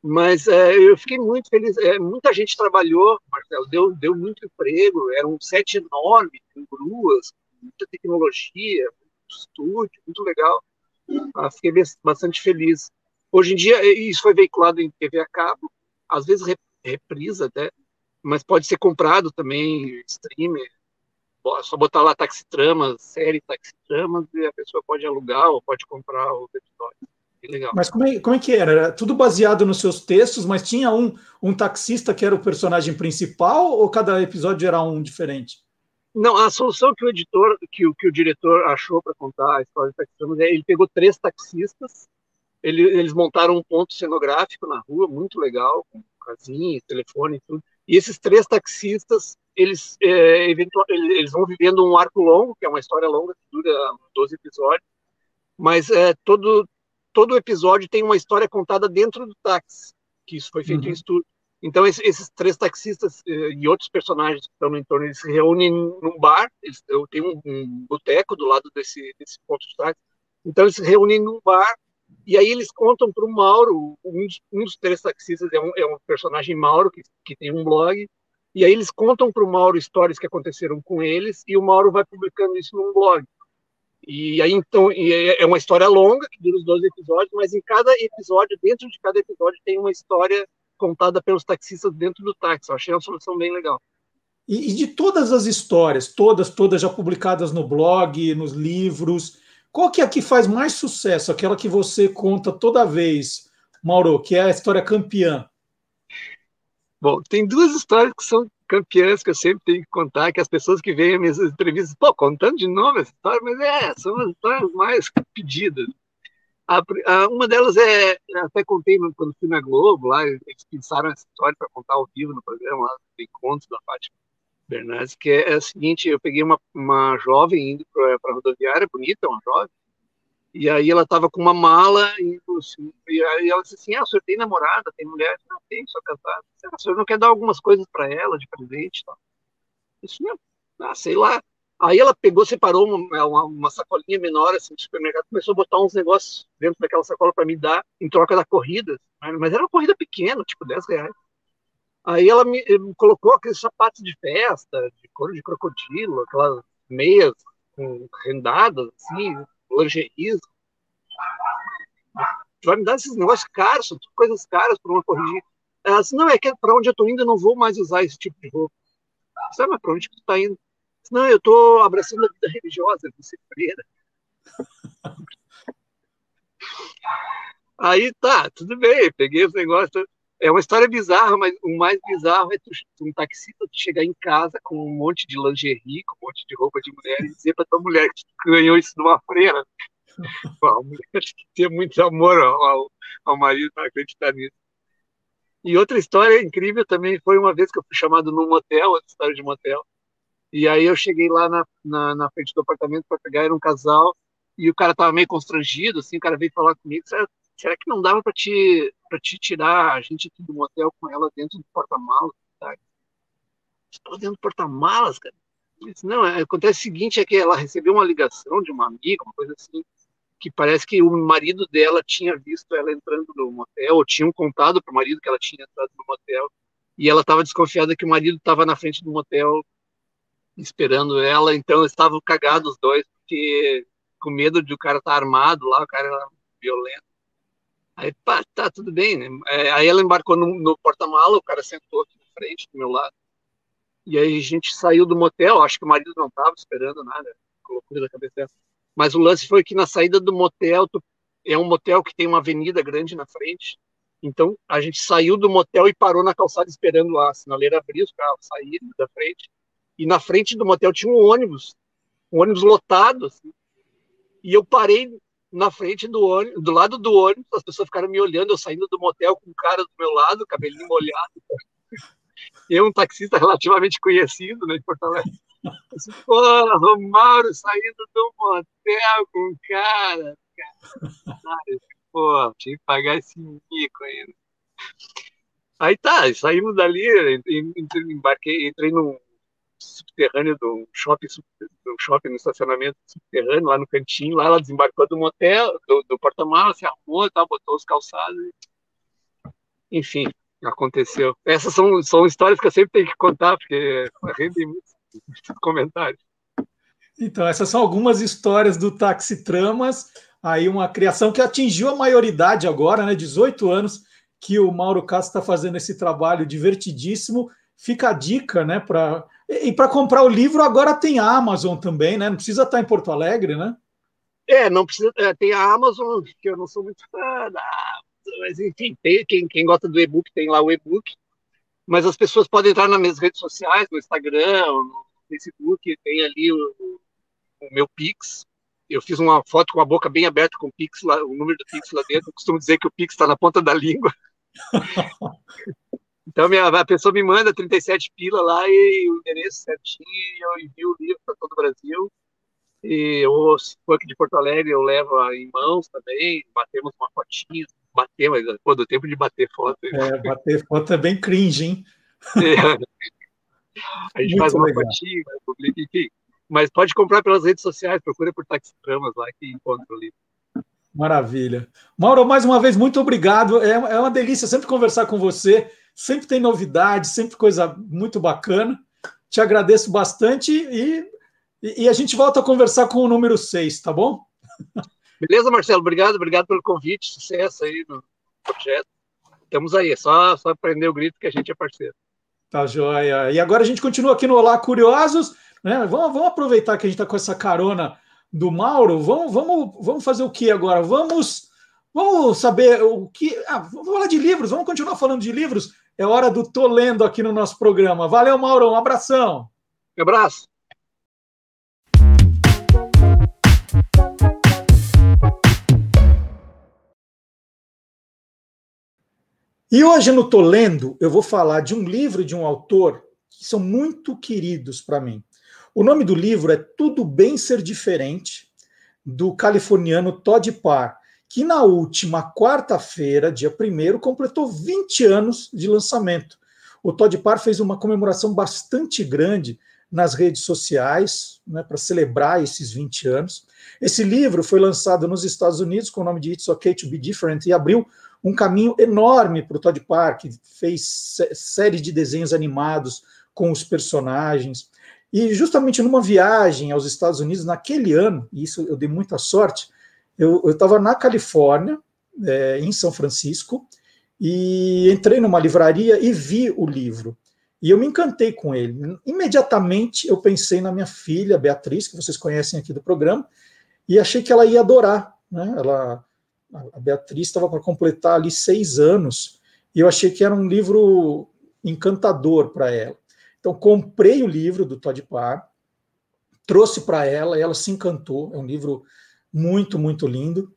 Speaker 15: Mas é, eu fiquei muito feliz. É, muita gente trabalhou, Marcelo, deu, deu muito emprego. Era um set enorme, com gruas, muita tecnologia, muito estúdio, muito legal. Ah, fiquei bastante feliz. Hoje em dia, isso foi veiculado em TV a cabo, às vezes reprisa até, mas pode ser comprado também, streamer. É só botar lá Taxitramas, série Taxitramas, e a pessoa pode alugar ou pode comprar o episódio. Que legal.
Speaker 1: Mas como é, como é que era? Era tudo baseado nos seus textos, mas tinha um, um taxista que era o personagem principal ou cada episódio era um diferente?
Speaker 15: Não, a solução que o editor, que o, que o diretor achou para contar a história de taxistas é ele pegou três taxistas, ele, eles montaram um ponto cenográfico na rua, muito legal, com casinha, telefone e tudo. E esses três taxistas, eles, é, eles vão vivendo um arco longo, que é uma história longa, que dura 12 episódios, mas é, todo, todo episódio tem uma história contada dentro do táxi, que isso foi feito uhum. em estúdio. Então, esses, esses três taxistas eh, e outros personagens que estão no entorno, eles se reúnem num bar, eles, eu tenho um, um boteco do lado desse, desse ponto de táxi, então eles se reúnem num bar, e aí eles contam para o Mauro, um dos, um dos, três taxistas é um, é um personagem Mauro, que, que tem um blog, e aí eles contam para o Mauro histórias que aconteceram com eles, e o Mauro vai publicando isso num blog. E aí, então, é, é uma história longa, que dura os 12 episódios, mas em cada episódio, dentro de cada episódio, tem uma história contada pelos taxistas dentro do táxi. Eu achei uma solução bem legal.
Speaker 1: E, e, de todas as histórias, todas, todas já publicadas no blog, nos livros, qual que é a que faz mais sucesso? Aquela que você conta toda vez, Mauro, que é a história campeã?
Speaker 15: Bom, tem duas histórias que são campeãs que eu sempre tenho que contar, que as pessoas que veem as minhas entrevistas, pô, contando de novo essa história, mas é, são as histórias mais pedidas. A, a, uma delas é, até contei quando fui na Globo, lá eles pensaram essa história para contar ao vivo no programa, lá do encontro da Fátima Bernardes, que é, é o seguinte, eu peguei uma, uma jovem indo para a rodoviária, bonita, uma jovem, e aí ela estava com uma mala, e, assim, e aí ela disse assim, ah, o senhor tem namorada, tem mulher? Não, tem, sou casada. Ah, o senhor não quer dar algumas coisas para ela de presente? Tal. Eu disse, não, ah, sei lá. Aí ela pegou, separou uma, uma, uma, sacolinha menor assim, do supermercado, começou a botar uns negócios dentro daquela sacola para me dar em troca da corrida. Mas era uma corrida pequena, tipo 10 reais. Aí ela me, me colocou aqueles sapatos de festa, de couro de crocodilo, aquelas meias com rendadas, assim, lingeries. Vai me dar esses negócios caros, são coisas caras para uma corrida. Ela disse, não, é que para onde eu estou indo eu não vou mais usar esse tipo de roupa. Sabe, mas para onde tu está indo? Não, eu estou abraçando a vida religiosa, ser freira. [LAUGHS] Aí tá, tudo bem, peguei os negócios. É uma história bizarra, mas o mais bizarro é tu, um taxista chegar em casa com um monte de lingerie, com um monte de roupa de mulher e dizer para tua mulher que ganhou isso numa freira. [LAUGHS] a mulher tem que ter muito amor ao, ao marido para acreditar nisso. E outra história incrível também foi uma vez que eu fui chamado num motel, outra história de motel, e aí eu cheguei lá na, na, na frente do apartamento para pegar, era um casal, e o cara tava meio constrangido, assim, o cara veio falar comigo, será, será que não dava para te, pra te tirar a gente aqui do motel com ela dentro do porta-malas? Tá? Estou dentro do porta-malas, cara. Disse, não, é, acontece o seguinte, é que ela recebeu uma ligação de uma amiga, uma coisa assim, que parece que o marido dela tinha visto ela entrando no motel, ou tinham contado para o marido que ela tinha entrado no motel, e ela estava desconfiada que o marido estava na frente do motel esperando ela, então estavam cagados os dois, porque com medo de o cara estar tá armado lá, o cara era violento. Aí, pá, tá, tudo bem, né? É, aí ela embarcou no, no porta-mala, o cara sentou aqui na frente, do meu lado. E aí a gente saiu do motel, acho que o marido não estava esperando nada, loucura da cabeça dela. Mas o lance foi que na saída do motel, tu, é um motel que tem uma avenida grande na frente, então a gente saiu do motel e parou na calçada esperando a sinaleira abrir, os carros saírem da frente e na frente do motel tinha um ônibus, um ônibus lotado, assim, e eu parei na frente do ônibus, do lado do ônibus, as pessoas ficaram me olhando, eu saindo do motel com um cara do meu lado, cabelinho molhado. Eu, um taxista relativamente conhecido, né, de Porto Alegre. Assim, Porra, Romário saindo do motel com um cara. cara. Pô, tinha que pagar esse mico ainda. Aí tá, saímos dali, embarquei, entrei num, subterrâneo do shopping, do shopping no estacionamento subterrâneo, lá no cantinho, lá ela desembarcou do motel, do, do porta-malas, se arrumou, tá, botou os calçados, enfim, aconteceu. Essas são, são histórias que eu sempre tenho que contar, porque rendem muitos, [LAUGHS] muitos comentários.
Speaker 1: Então, essas são algumas histórias do Taxi Tramas, aí uma criação que atingiu a maioridade agora, né, 18 anos, que o Mauro Castro está fazendo esse trabalho divertidíssimo. Fica a dica, né, para e, para comprar o livro agora tem a Amazon também, né? Não precisa estar em Porto Alegre, né?
Speaker 15: É, não precisa. É, tem a Amazon, que eu não sou muito fã da mas enfim, tem, quem, quem gosta do e-book tem lá o e-book. Mas as pessoas podem entrar nas minhas redes sociais, no Instagram, no Facebook, tem ali o, o meu Pix. Eu fiz uma foto com a boca bem aberta com o Pix, lá, o número do Pix lá dentro. Eu costumo dizer que o Pix está na ponta da [LAUGHS] língua. [LAUGHS] então minha, a pessoa me manda 37 pila lá e o endereço certinho, e eu envio o livro para todo o Brasil. E ou, se for aqui de Porto Alegre, eu levo em mãos também, batemos uma fotinha, bater, mas pô, do tempo de bater foto.
Speaker 1: É, bater foto é bem cringe, hein?
Speaker 15: É. A gente Muito faz uma legal. fotinha, publica, enfim. Mas pode comprar pelas redes sociais, procura por Taxitramas lá que encontra o livro.
Speaker 1: Maravilha. Mauro, mais uma vez, muito obrigado. É, é uma delícia sempre conversar com você. Sempre tem novidades, sempre coisa muito bacana. Te agradeço bastante e, e a gente volta a conversar com o número 6, tá bom?
Speaker 15: Beleza, Marcelo? Obrigado, obrigado pelo convite. Sucesso aí no projeto. Estamos aí, é só, só prender o grito que a gente é parceiro.
Speaker 1: Tá joia. E agora a gente continua aqui no Olá Curiosos. Né? Vamos, vamos aproveitar que a gente está com essa carona do Mauro. Vamos, vamos, vamos fazer o que agora? Vamos, vamos saber o que. Ah, vamos falar de livros, vamos continuar falando de livros. É hora do Tô Lendo aqui no nosso programa. Valeu, Mauro. Um abração.
Speaker 15: Um abraço.
Speaker 1: E hoje no Tô Lendo, eu vou falar de um livro de um autor que são muito queridos para mim. O nome do livro é Tudo Bem Ser Diferente, do californiano Todd Parr, que na última quarta-feira, dia 1 completou 20 anos de lançamento. O Todd Parr fez uma comemoração bastante grande nas redes sociais né, para celebrar esses 20 anos. Esse livro foi lançado nos Estados Unidos com o nome de It's Okay to Be Different e abriu um caminho enorme para o Todd Park, fez série de desenhos animados com os personagens. E justamente numa viagem aos Estados Unidos, naquele ano, e isso eu dei muita sorte, eu estava na Califórnia, é, em São Francisco, e entrei numa livraria e vi o livro. E eu me encantei com ele. Imediatamente eu pensei na minha filha, Beatriz, que vocês conhecem aqui do programa, e achei que ela ia adorar. Né? Ela a Beatriz estava para completar ali seis anos, e eu achei que era um livro encantador para ela. Então, comprei o livro do Todd Parr, trouxe para ela, ela se encantou. É um livro muito, muito lindo.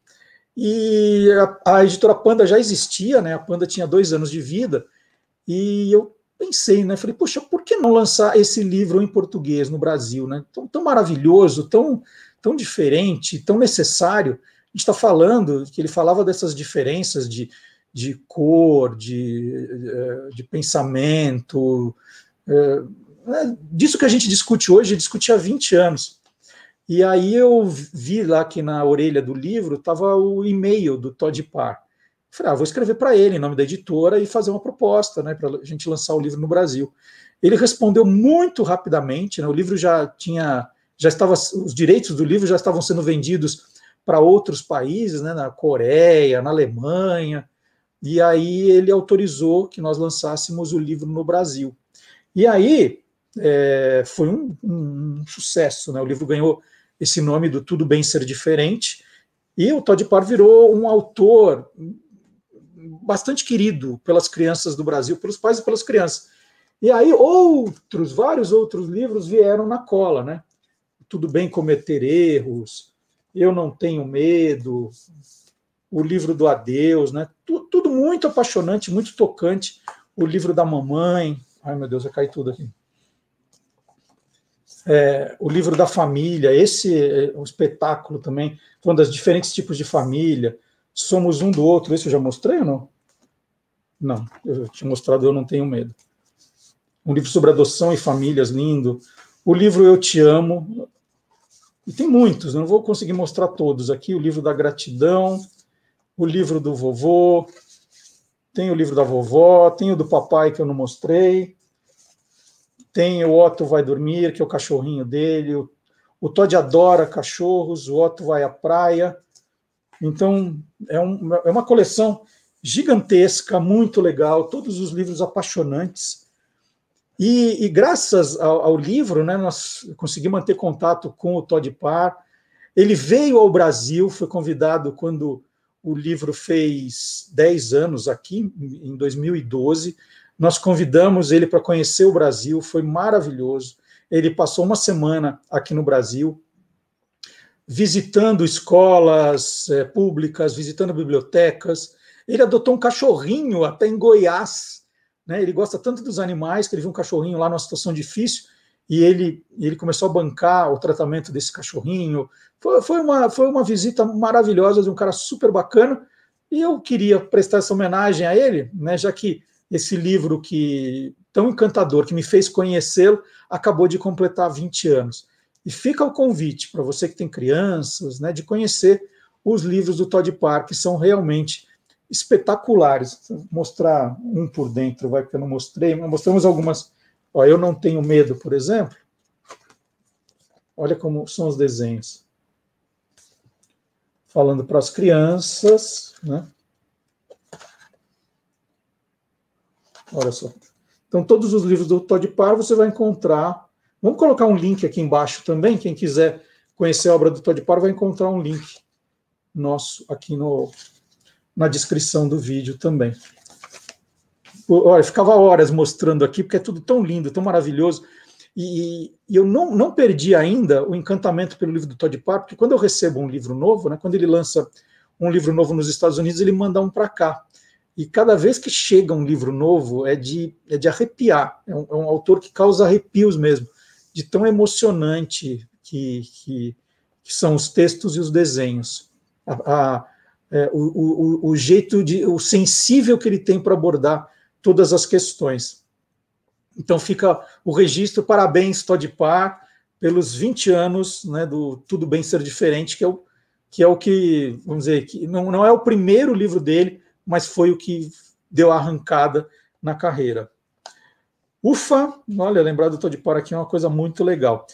Speaker 1: E a, a, editora Panda já existia, né? A Panda tinha dois anos de vida, e eu pensei, né? Falei, poxa, por que não lançar esse livro em português no Brasil, né? Tão, tão maravilhoso, tão, tão diferente, tão necessário a gente está falando que ele falava dessas diferenças de, de cor, de, eh, de pensamento, é, disso que a gente discute hoje, discute há 20 anos. E aí eu vi lá que na orelha do livro estava o e-mail do Todd Parr. Falei, ah, vou escrever para ele em nome da editora e fazer uma proposta, né, para a gente lançar o livro no Brasil. Ele respondeu muito rapidamente, né, o livro já tinha, já estava, os direitos do livro já estavam sendo vendidos para outros países, né, na Coreia, na Alemanha, e aí ele autorizou que nós lançássemos o livro no Brasil. E aí é, foi um, um, sucesso, né? O livro ganhou esse nome do Tudo Bem Ser Diferente, e o Todd Parr virou um autor bastante querido pelas crianças do Brasil, pelos pais e pelas crianças. E aí outros, vários outros livros vieram na cola, né? Tudo bem cometer erros, eu Não Tenho Medo, o livro do Adeus, né? Tudo, tudo, muito apaixonante, muito tocante. O livro da mamãe. Ai, meu Deus, vai cair tudo aqui. É, o livro da família, esse é um espetáculo também, falando das diferentes tipos de família. Somos um do outro. Esse eu já mostrei ou não? Não, eu tinha mostrado Eu Não Tenho Medo. Um livro sobre adoção e famílias, lindo. O livro Eu Te Amo, e tem muitos, não vou conseguir mostrar todos aqui. O livro da gratidão, o livro do vovô, tem o livro da vovó, tem o do papai que eu não mostrei, tem o Otto vai dormir, que é o cachorrinho dele, o, o Todd adora cachorros, o Otto vai à praia. Então, é, um, é uma coleção gigantesca, muito legal, todos os livros apaixonantes. E, e graças ao, ao, livro, né, nós conseguimos manter contato com o Todd Parr. Ele veio ao Brasil, foi convidado quando o livro fez 10 anos aqui, em 2012. Nós convidamos ele para conhecer o Brasil, foi maravilhoso. Ele passou uma semana aqui no Brasil, visitando escolas é, públicas, visitando bibliotecas. Ele adotou um cachorrinho até em Goiás. Né? Ele gosta tanto dos animais que ele viu um cachorrinho lá numa situação difícil e ele, ele começou a bancar o tratamento desse cachorrinho. Foi, foi, uma, foi uma visita maravilhosa de um cara super bacana. E eu queria prestar essa homenagem a ele, né, já que esse livro que tão encantador, que me fez conhecê-lo, acabou de completar 20 anos. E fica o convite para você que tem crianças, né, de conhecer os livros do Todd Park, que são realmente espetaculares. Vou mostrar um por dentro, vai que eu não mostrei, mas mostramos algumas. Ó, eu não tenho medo, por exemplo. Olha como são os desenhos. Falando para as crianças, né? Olha só. Então, todos os livros do Todd Parr você vai encontrar. Vamos colocar um link aqui embaixo também. Quem quiser conhecer a obra do Todd Parr vai encontrar um link nosso aqui no, na descrição do vídeo também. Olha, ficava horas mostrando aqui, porque é tudo tão lindo, tão maravilhoso. E, e, eu não, não perdi ainda o encantamento pelo livro do Todd Parr, porque quando eu recebo um livro novo, né, quando ele lança um livro novo nos Estados Unidos, ele manda um para cá. E cada vez que chega um livro novo, é de, é de arrepiar. É um, é um autor que causa arrepios mesmo, de tão emocionante que, que, que são os textos e os desenhos. A, a, é, o, o, o jeito de. o sensível que ele tem para abordar todas as questões. Então fica o registro, parabéns, Todd Parr, pelos 20 anos né, do Tudo Bem Ser Diferente, que é o que, é o que vamos dizer, que não, não é o primeiro livro dele, mas foi o que deu a arrancada na carreira. Ufa, olha, lembrar do Todd Parr aqui é uma coisa muito legal.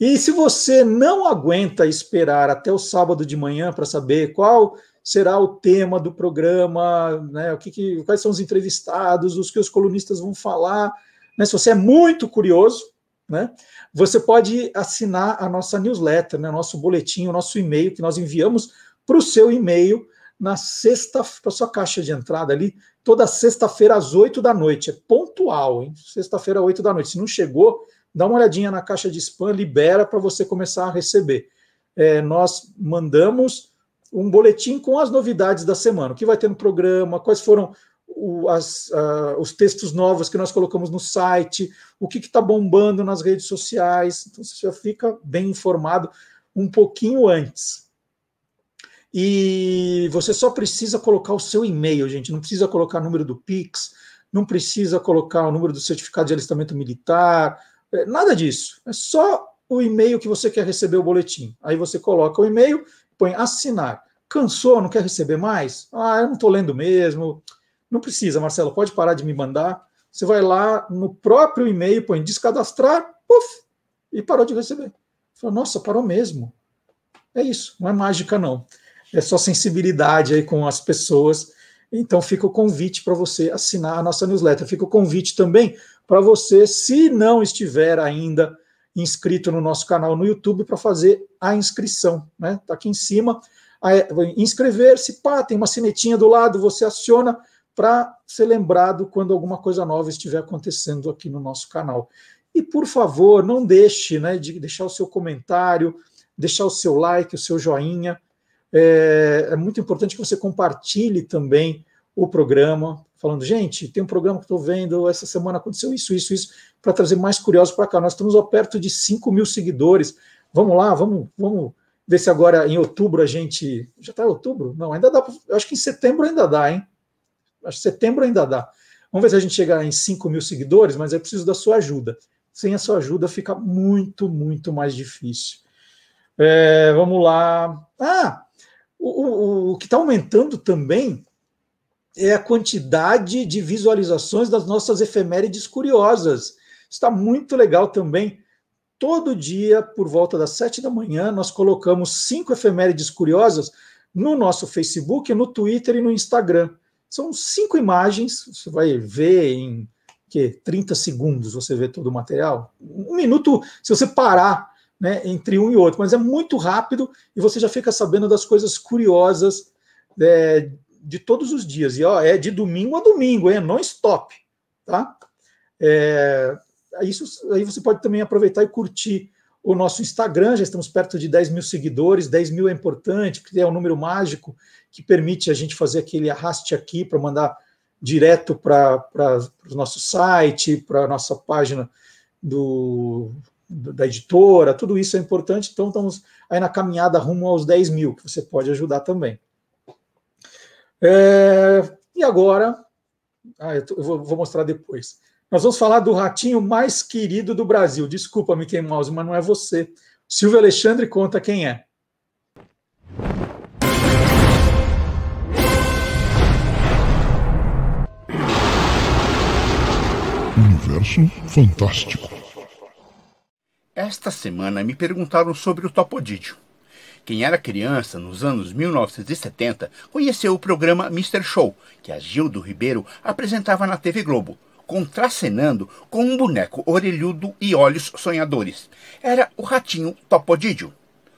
Speaker 1: E se você não aguenta esperar até o sábado de manhã para saber qual será o tema do programa, né, o que, que, quais são os entrevistados, os que os colunistas vão falar, né, se você é muito curioso, né, você pode assinar a nossa newsletter, né, nosso boletim, o nosso e-mail que nós enviamos para o seu e-mail na sexta, para sua caixa de entrada ali, toda sexta-feira às oito da noite. É pontual, hein? Sexta-feira, oito da noite. Se não chegou, dá uma olhadinha na caixa de spam, libera para você começar a receber. É, nós mandamos um boletim com as novidades da semana, o que vai ter no programa, quais foram o, as, uh, os textos novos que nós colocamos no site, o que está bombando nas redes sociais. Então você já fica bem informado um pouquinho antes. E você só precisa colocar o seu e-mail, gente. Não precisa colocar o número do Pix, não precisa colocar o número do certificado de alistamento militar, é, nada disso. É só o e-mail que você quer receber o boletim. Aí você coloca o e-mail, põe assinar. Cansou, não quer receber mais? Ah, eu não estou lendo mesmo. Não precisa, Marcelo, pode parar de me mandar. Você vai lá no próprio e-mail, põe descadastrar, puf, e parou de receber. Falou, nossa, parou mesmo. É isso, não é mágica, não é só sensibilidade aí com as pessoas. Então fica o convite para você assinar a nossa newsletter. Fica o convite também para você, se não estiver ainda inscrito no nosso canal no YouTube, para fazer a inscrição. Né? Tá aqui em cima. Inscrever-se, pá, tem uma sinetinha do lado, você aciona para ser lembrado quando alguma coisa nova estiver acontecendo aqui no nosso canal. E por favor, não deixe né, de deixar o seu comentário, deixar o seu like, o seu joinha é, é muito importante que você compartilhe também o programa, falando, gente, tem um programa que estou vendo, essa semana aconteceu isso, isso, isso, para trazer mais curiosos para cá. Nós estamos ó, perto de 5 mil seguidores. Vamos lá, vamos, vamos ver se agora em outubro a gente. Já está em outubro? Não, ainda dá. Eu acho que em setembro ainda dá, hein? Acho que setembro ainda dá. Vamos ver se a gente chegar em 5 mil seguidores, mas é preciso da sua ajuda. Sem a sua ajuda fica muito, muito mais difícil. É, vamos lá. Ah, o, o, o que está aumentando também é a quantidade de visualizações das nossas efemérides curiosas. Está muito legal também. Todo dia, por volta das sete da manhã, nós colocamos cinco efemérides curiosas no nosso Facebook, no Twitter e no Instagram. São cinco imagens, você vai ver em que 30 segundos você vê todo o material. Um minuto, se você parar né, entre um e outro, mas é muito rápido e você já fica sabendo das coisas curiosas é, de todos os dias. E ó, é de domingo a domingo, é non stop, tá? É, isso, aí você pode também aproveitar e curtir o nosso Instagram, já estamos perto de 10 mil seguidores, 10 mil é importante, porque é um número mágico que permite a gente fazer aquele arraste aqui para mandar direto para o nosso site, para a nossa página do, da editora, tudo isso é importante, então estamos aí na caminhada rumo aos 10 mil, que você pode ajudar também. É, e agora, ah, eu, tô, eu vou, vou, mostrar depois. Nós vamos falar do ratinho mais querido do Brasil. Desculpa, Mickey Mouse, mas não é você. Silvio Alexandre conta quem é.
Speaker 16: Universo Fantástico.
Speaker 17: Esta semana me perguntaram sobre o Topodídio. Quem era criança nos anos 1970 conheceu o programa Mr. Show, que a Gildo Ribeiro apresentava na TV Globo, contracenando com um boneco orelhudo e olhos sonhadores. Era o ratinho Topodídio,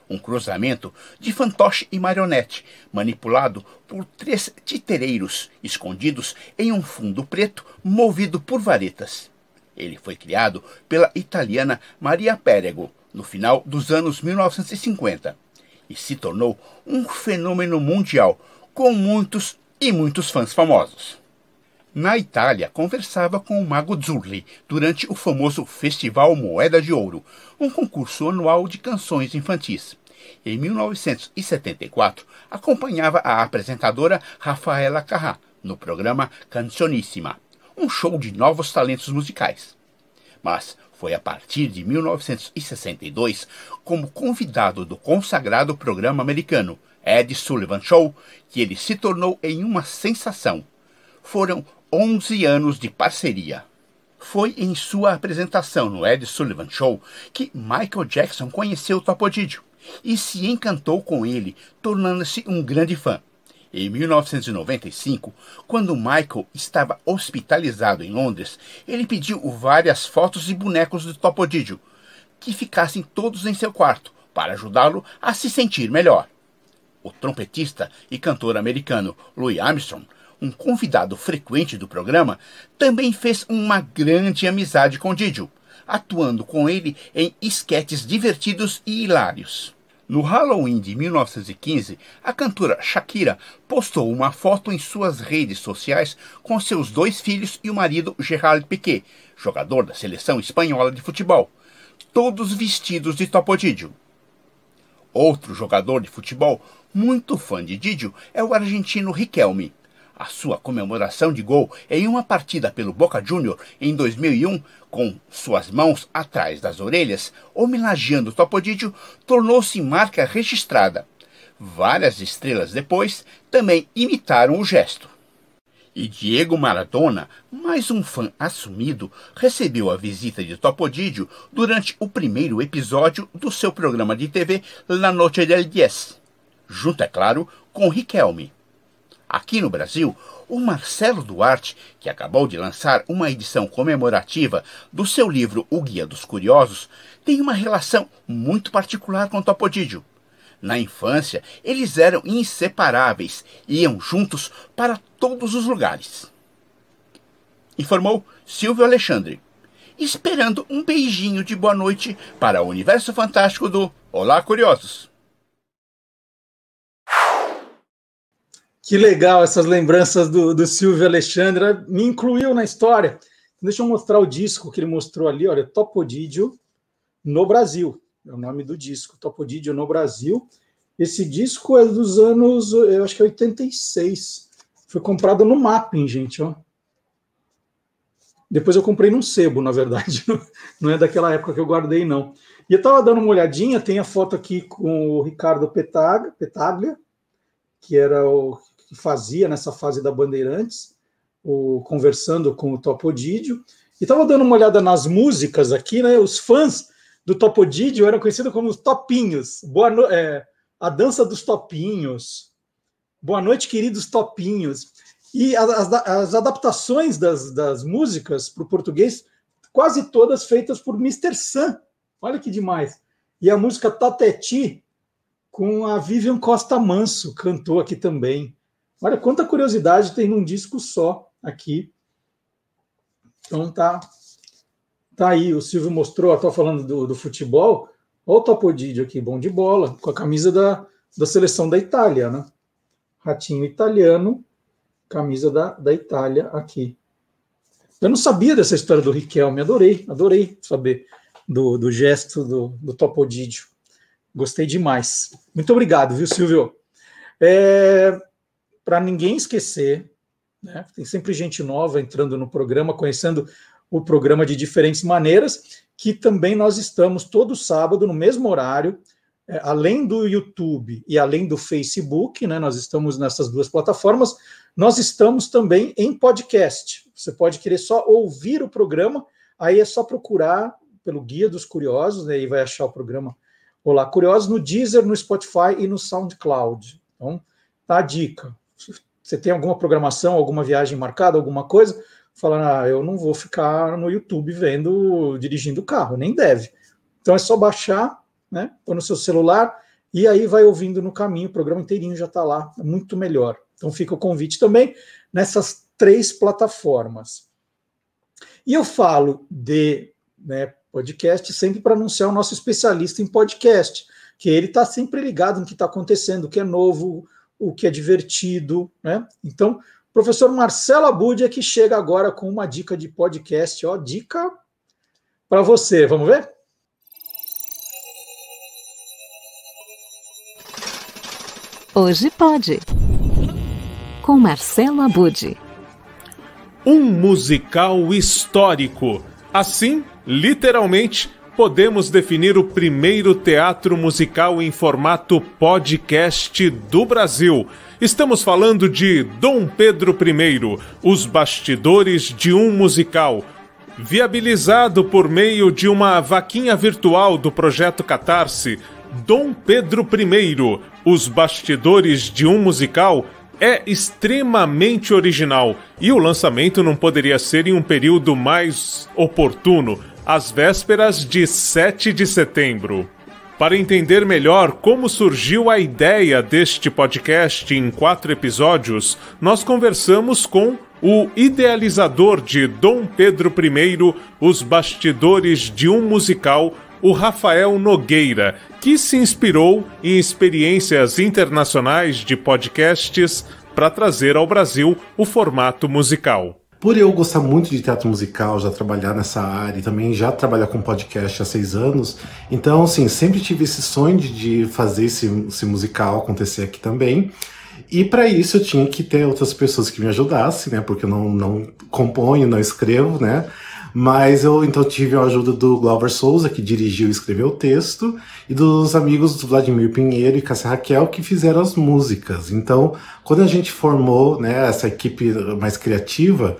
Speaker 17: um cruzamento de fantoche e marionete, manipulado por três titereiros escondidos em um fundo preto movido por varetas. Ele foi criado pela italiana Maria Perego no final dos anos 1950 e se tornou um fenômeno mundial, com muitos e muitos fãs famosos. Na Itália, conversava com o Mago Zurli durante o famoso Festival Moeda de Ouro, um concurso anual de canções infantis. Em 1974, acompanhava a apresentadora Rafaela Carrá no programa Cancioníssima, um show de novos talentos musicais. Mas foi a partir de 1962, como convidado do consagrado programa americano Ed Sullivan Show, que ele se tornou em uma sensação. Foram 11 anos de parceria. Foi em sua apresentação no Ed Sullivan Show que Michael Jackson conheceu Topodídio e se encantou com ele, tornando-se um grande fã. Em 1995, quando Michael estava hospitalizado em Londres, ele pediu várias fotos e bonecos do Topodídio, que ficassem todos em seu quarto, para ajudá-lo a se sentir melhor. O trompetista e cantor americano Louis Armstrong, um convidado frequente do programa, também fez uma grande amizade com Didio, atuando com ele em esquetes divertidos e hilários. No Halloween de 1915, a cantora Shakira postou uma foto em suas redes sociais com seus dois filhos e o marido Gerard Piqué, jogador da seleção espanhola de futebol, todos vestidos de Topodídio. Outro jogador de futebol muito fã de Didio é o argentino Riquelme. A sua comemoração de gol em uma partida pelo Boca Junior em 2001, com suas mãos atrás das orelhas, homenageando Topodídio, tornou-se marca registrada. Várias estrelas depois também imitaram o gesto. E Diego Maradona, mais um fã assumido, recebeu a visita de Topodídio durante o primeiro episódio do seu programa de TV La Noche del Diez, junto, é claro, com Riquelme. Aqui no Brasil, o Marcelo Duarte, que acabou de lançar uma edição comemorativa do seu livro O Guia dos Curiosos, tem uma relação muito particular com Topodídio. Na infância, eles eram inseparáveis iam juntos para todos os lugares. Informou Silvio Alexandre, esperando um beijinho de boa noite para o universo fantástico do Olá Curiosos.
Speaker 1: Que legal essas lembranças do, do Silvio Alexandre. Me incluiu na história. Deixa eu mostrar o disco que ele mostrou ali. Olha, Topodídio no Brasil. É o nome do disco, Topodídio no Brasil. Esse disco é dos anos, eu acho que é 86. Foi comprado no Mapping, gente, ó. Depois eu comprei num sebo, na verdade. [LAUGHS] Não é daquela época que eu guardei, não. E eu estava dando uma olhadinha, tem a foto aqui com o Ricardo Petaglia, que era o que fazia nessa fase da Bandeirantes, o, conversando com o Topodídio, e estava dando uma olhada nas músicas aqui, né? Os fãs do Topodídio eram conhecidos como os Topinhos. Boa no... É, a dança dos Topinhos. Boa noite, queridos Topinhos. E as, as adaptações das, das músicas para o português, quase todas feitas por Mr. Sam. Olha que demais. E a música Tateti, com a Vivian Costa Manso, cantou aqui também. Olha quanta curiosidade tem num disco só aqui. Então tá, Tá aí, o Silvio mostrou, estou falando do, do futebol. Olha o Topodídio aqui, bom de bola, com a camisa da, da seleção da Itália, né? Ratinho italiano, camisa da, da Itália aqui. Eu não sabia dessa história do Riquelme, adorei, adorei saber do, do gesto do, do Topodídio. Gostei demais. Muito obrigado, viu, Silvio? É, Para ninguém esquecer, né, tem sempre gente nova entrando no programa, conhecendo o programa de diferentes maneiras, que também nós estamos todo sábado, no mesmo horário, é, além do YouTube e além do Facebook, né, nós estamos nessas duas plataformas, nós estamos também em podcast. Você pode querer só ouvir o programa, aí é só procurar pelo Guia dos Curiosos, né, e vai achar o programa Olá Curiosos no Deezer, no Spotify e no SoundCloud. Então, tá a dica. Você tem alguma programação, alguma viagem marcada, alguma coisa? Falando, ah, eu não vou ficar no YouTube vendo, dirigindo o carro, nem deve. Então é só baixar, né? Põe no seu celular e aí vai ouvindo no caminho, o programa inteirinho já está lá, é muito melhor. Então fica o convite também nessas três plataformas. E eu falo de né, podcast sempre para anunciar o nosso especialista em podcast, que ele está sempre ligado no que está acontecendo, o que é novo, o que é divertido, né? Então, professor Marcelo Abud é que chega agora com uma dica de podcast, ó, dica para você. Vamos ver?
Speaker 18: Hoje pode. Com Marcelo Abud.
Speaker 19: Um musical histórico. Assim, literalmente, podemos definir o primeiro teatro musical em formato podcast do Brasil. Estamos falando de Dom Pedro I, Os Bastidores de um Musical. Viabilizado por meio de uma vaquinha virtual do projeto Catarse, Dom Pedro I, Os Bastidores de um Musical é extremamente original e o lançamento não poderia ser em um período mais oportuno, às vésperas de 7 de setembro. Para entender melhor como surgiu a ideia deste podcast em quatro episódios, nós conversamos com o idealizador de Dom Pedro I, Os Bastidores de um Musical, o Rafael Nogueira, que se inspirou em experiências internacionais de podcasts para trazer ao Brasil o formato musical.
Speaker 20: Por eu gostar muito de teatro musical, já trabalhar nessa área e também já trabalhar com podcast há seis anos, então, assim, sempre tive esse sonho de fazer esse, esse musical acontecer aqui também. E para isso eu tinha que ter outras pessoas que me ajudassem, né? Porque eu não, não componho, não escrevo, né? Mas eu então tive a ajuda do Glauber Souza, que dirigiu e escreveu o texto, e dos amigos Vladimir Pinheiro e Cássia Raquel, que fizeram as músicas. Então, quando a gente formou né, essa equipe mais criativa,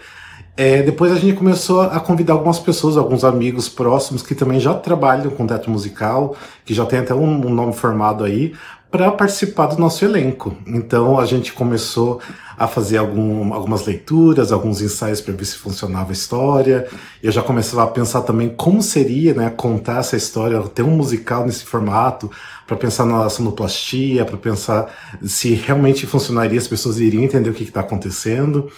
Speaker 20: é, depois a gente começou a convidar algumas pessoas, alguns amigos próximos que também já trabalham com teatro musical, que já tem até um, um nome formado aí, para participar do nosso elenco. Então a gente começou a fazer algum, algumas leituras, alguns ensaios para ver se funcionava a história. Eu já começava a pensar também como seria né, contar essa história, ter um musical nesse formato, para pensar na sonoplastia, para pensar se realmente funcionaria, as pessoas iriam entender o que está acontecendo.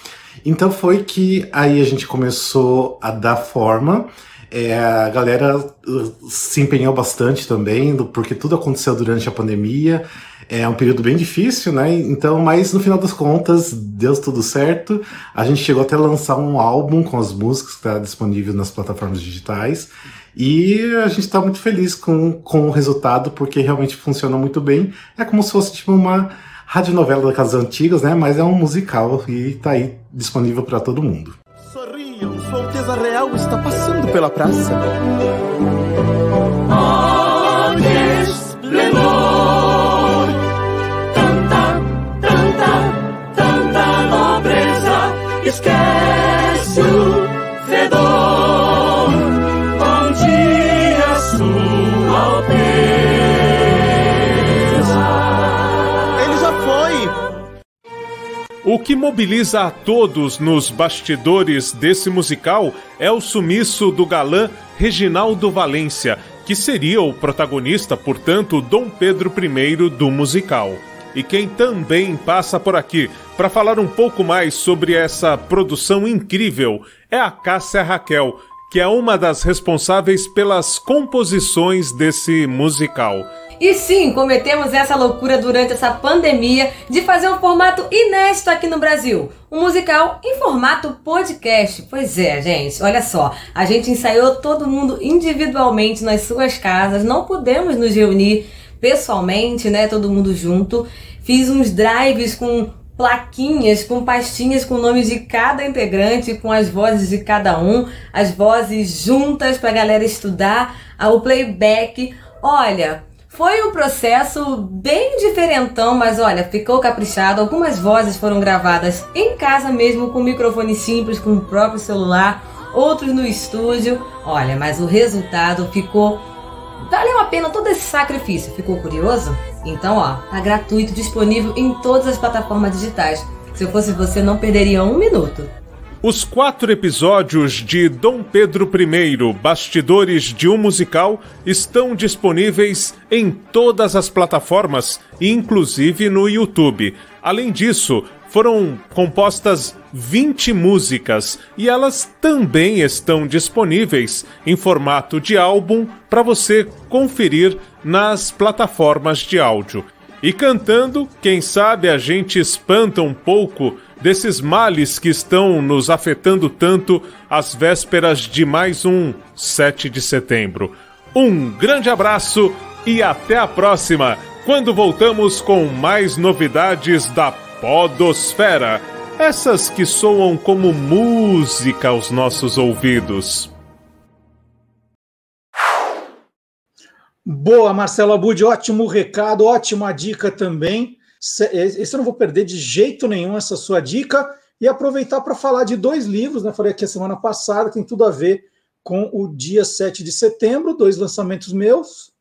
Speaker 20: Então foi que aí a gente começou a dar forma. É, a galera uh, se empenhou bastante também, porque tudo aconteceu durante a pandemia. É um período bem difícil, né? Então, mas no final das contas, deu tudo certo. A gente chegou até a lançar um álbum com as músicas que está disponível nas plataformas digitais. E a gente está muito feliz com, com o resultado, porque realmente funciona muito bem. É como se fosse tipo uma radionovela daquelas antigas, né? Mas é um musical e está aí disponível para todo mundo.
Speaker 21: Sua Alteza Real está passando pela praça.
Speaker 22: Oh, esplendor, tanta, tanta, tanta nobreza, esquece o fedor.
Speaker 19: O que mobiliza a todos nos bastidores desse musical é o sumiço do galã Reginaldo Valência, que seria o protagonista, portanto, Dom Pedro I do musical. E quem também passa por aqui para falar um pouco mais sobre essa produção incrível é a Cássia Raquel, que é uma das responsáveis pelas composições desse musical.
Speaker 23: E sim, cometemos essa loucura durante essa pandemia de fazer um formato inédito aqui no Brasil. Um musical em formato podcast. Pois é, gente, olha só. A gente ensaiou todo mundo individualmente nas suas casas, não pudemos nos reunir pessoalmente, né? Todo mundo junto. Fiz uns drives com plaquinhas, com pastinhas com nomes de cada integrante, com as vozes de cada um, as vozes juntas para a galera estudar, o playback. Olha, foi um processo bem diferentão, mas olha, ficou caprichado. Algumas vozes foram gravadas em casa mesmo, com microfone simples, com o próprio celular, outros no estúdio. Olha, mas o resultado ficou. Valeu a pena todo esse sacrifício. Ficou curioso? Então, ó, tá gratuito, disponível em todas as plataformas digitais. Se eu fosse você, não perderia um minuto.
Speaker 19: Os quatro episódios de Dom Pedro I, Bastidores de um Musical, estão disponíveis em todas as plataformas, inclusive no YouTube. Além disso, foram compostas 20 músicas e elas também estão disponíveis em formato de álbum para você conferir nas plataformas de áudio. E cantando, quem sabe a gente espanta um pouco desses males que estão nos afetando tanto às vésperas de mais um 7 de setembro. Um grande abraço e até a próxima, quando voltamos com mais novidades da Podosfera. Essas que soam como música aos nossos ouvidos.
Speaker 1: Boa, Marcelo Abud, ótimo recado, ótima dica também. Esse eu não vou perder de jeito nenhum, essa sua dica. E aproveitar para falar de dois livros, né? Falei aqui a semana passada, tem tudo a ver com o dia 7 de setembro, dois lançamentos meus.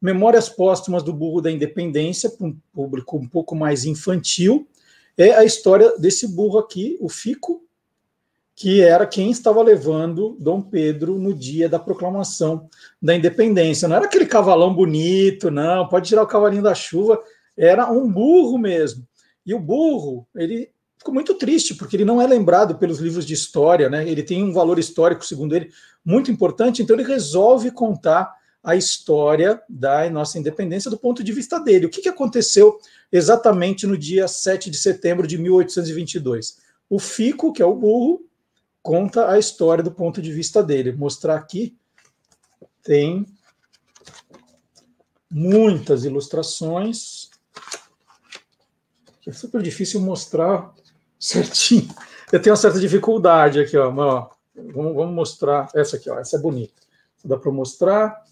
Speaker 1: Memórias Póstumas do Burro da Independência, para um público um pouco mais infantil. É a história desse burro aqui, o Fico, que era quem estava levando Dom Pedro no dia da proclamação da independência. Não era aquele cavalão bonito, não, pode tirar o cavalinho da chuva, era um burro mesmo. E o burro, ele ficou muito triste, porque ele não é lembrado pelos livros de história, né? Ele tem um valor histórico, segundo ele, muito importante, então ele resolve contar a história da nossa independência do ponto de vista dele. O que, que aconteceu exatamente no dia 7 de setembro de 1822? O Fico, que é o burro, conta a história do ponto de vista dele. Mostrar aqui tem muitas ilustrações é super difícil mostrar certinho. Eu tenho uma certa dificuldade aqui, ó. ó vamos, vamos, mostrar essa aqui, ó. Essa é bonita. Dá para mostrar.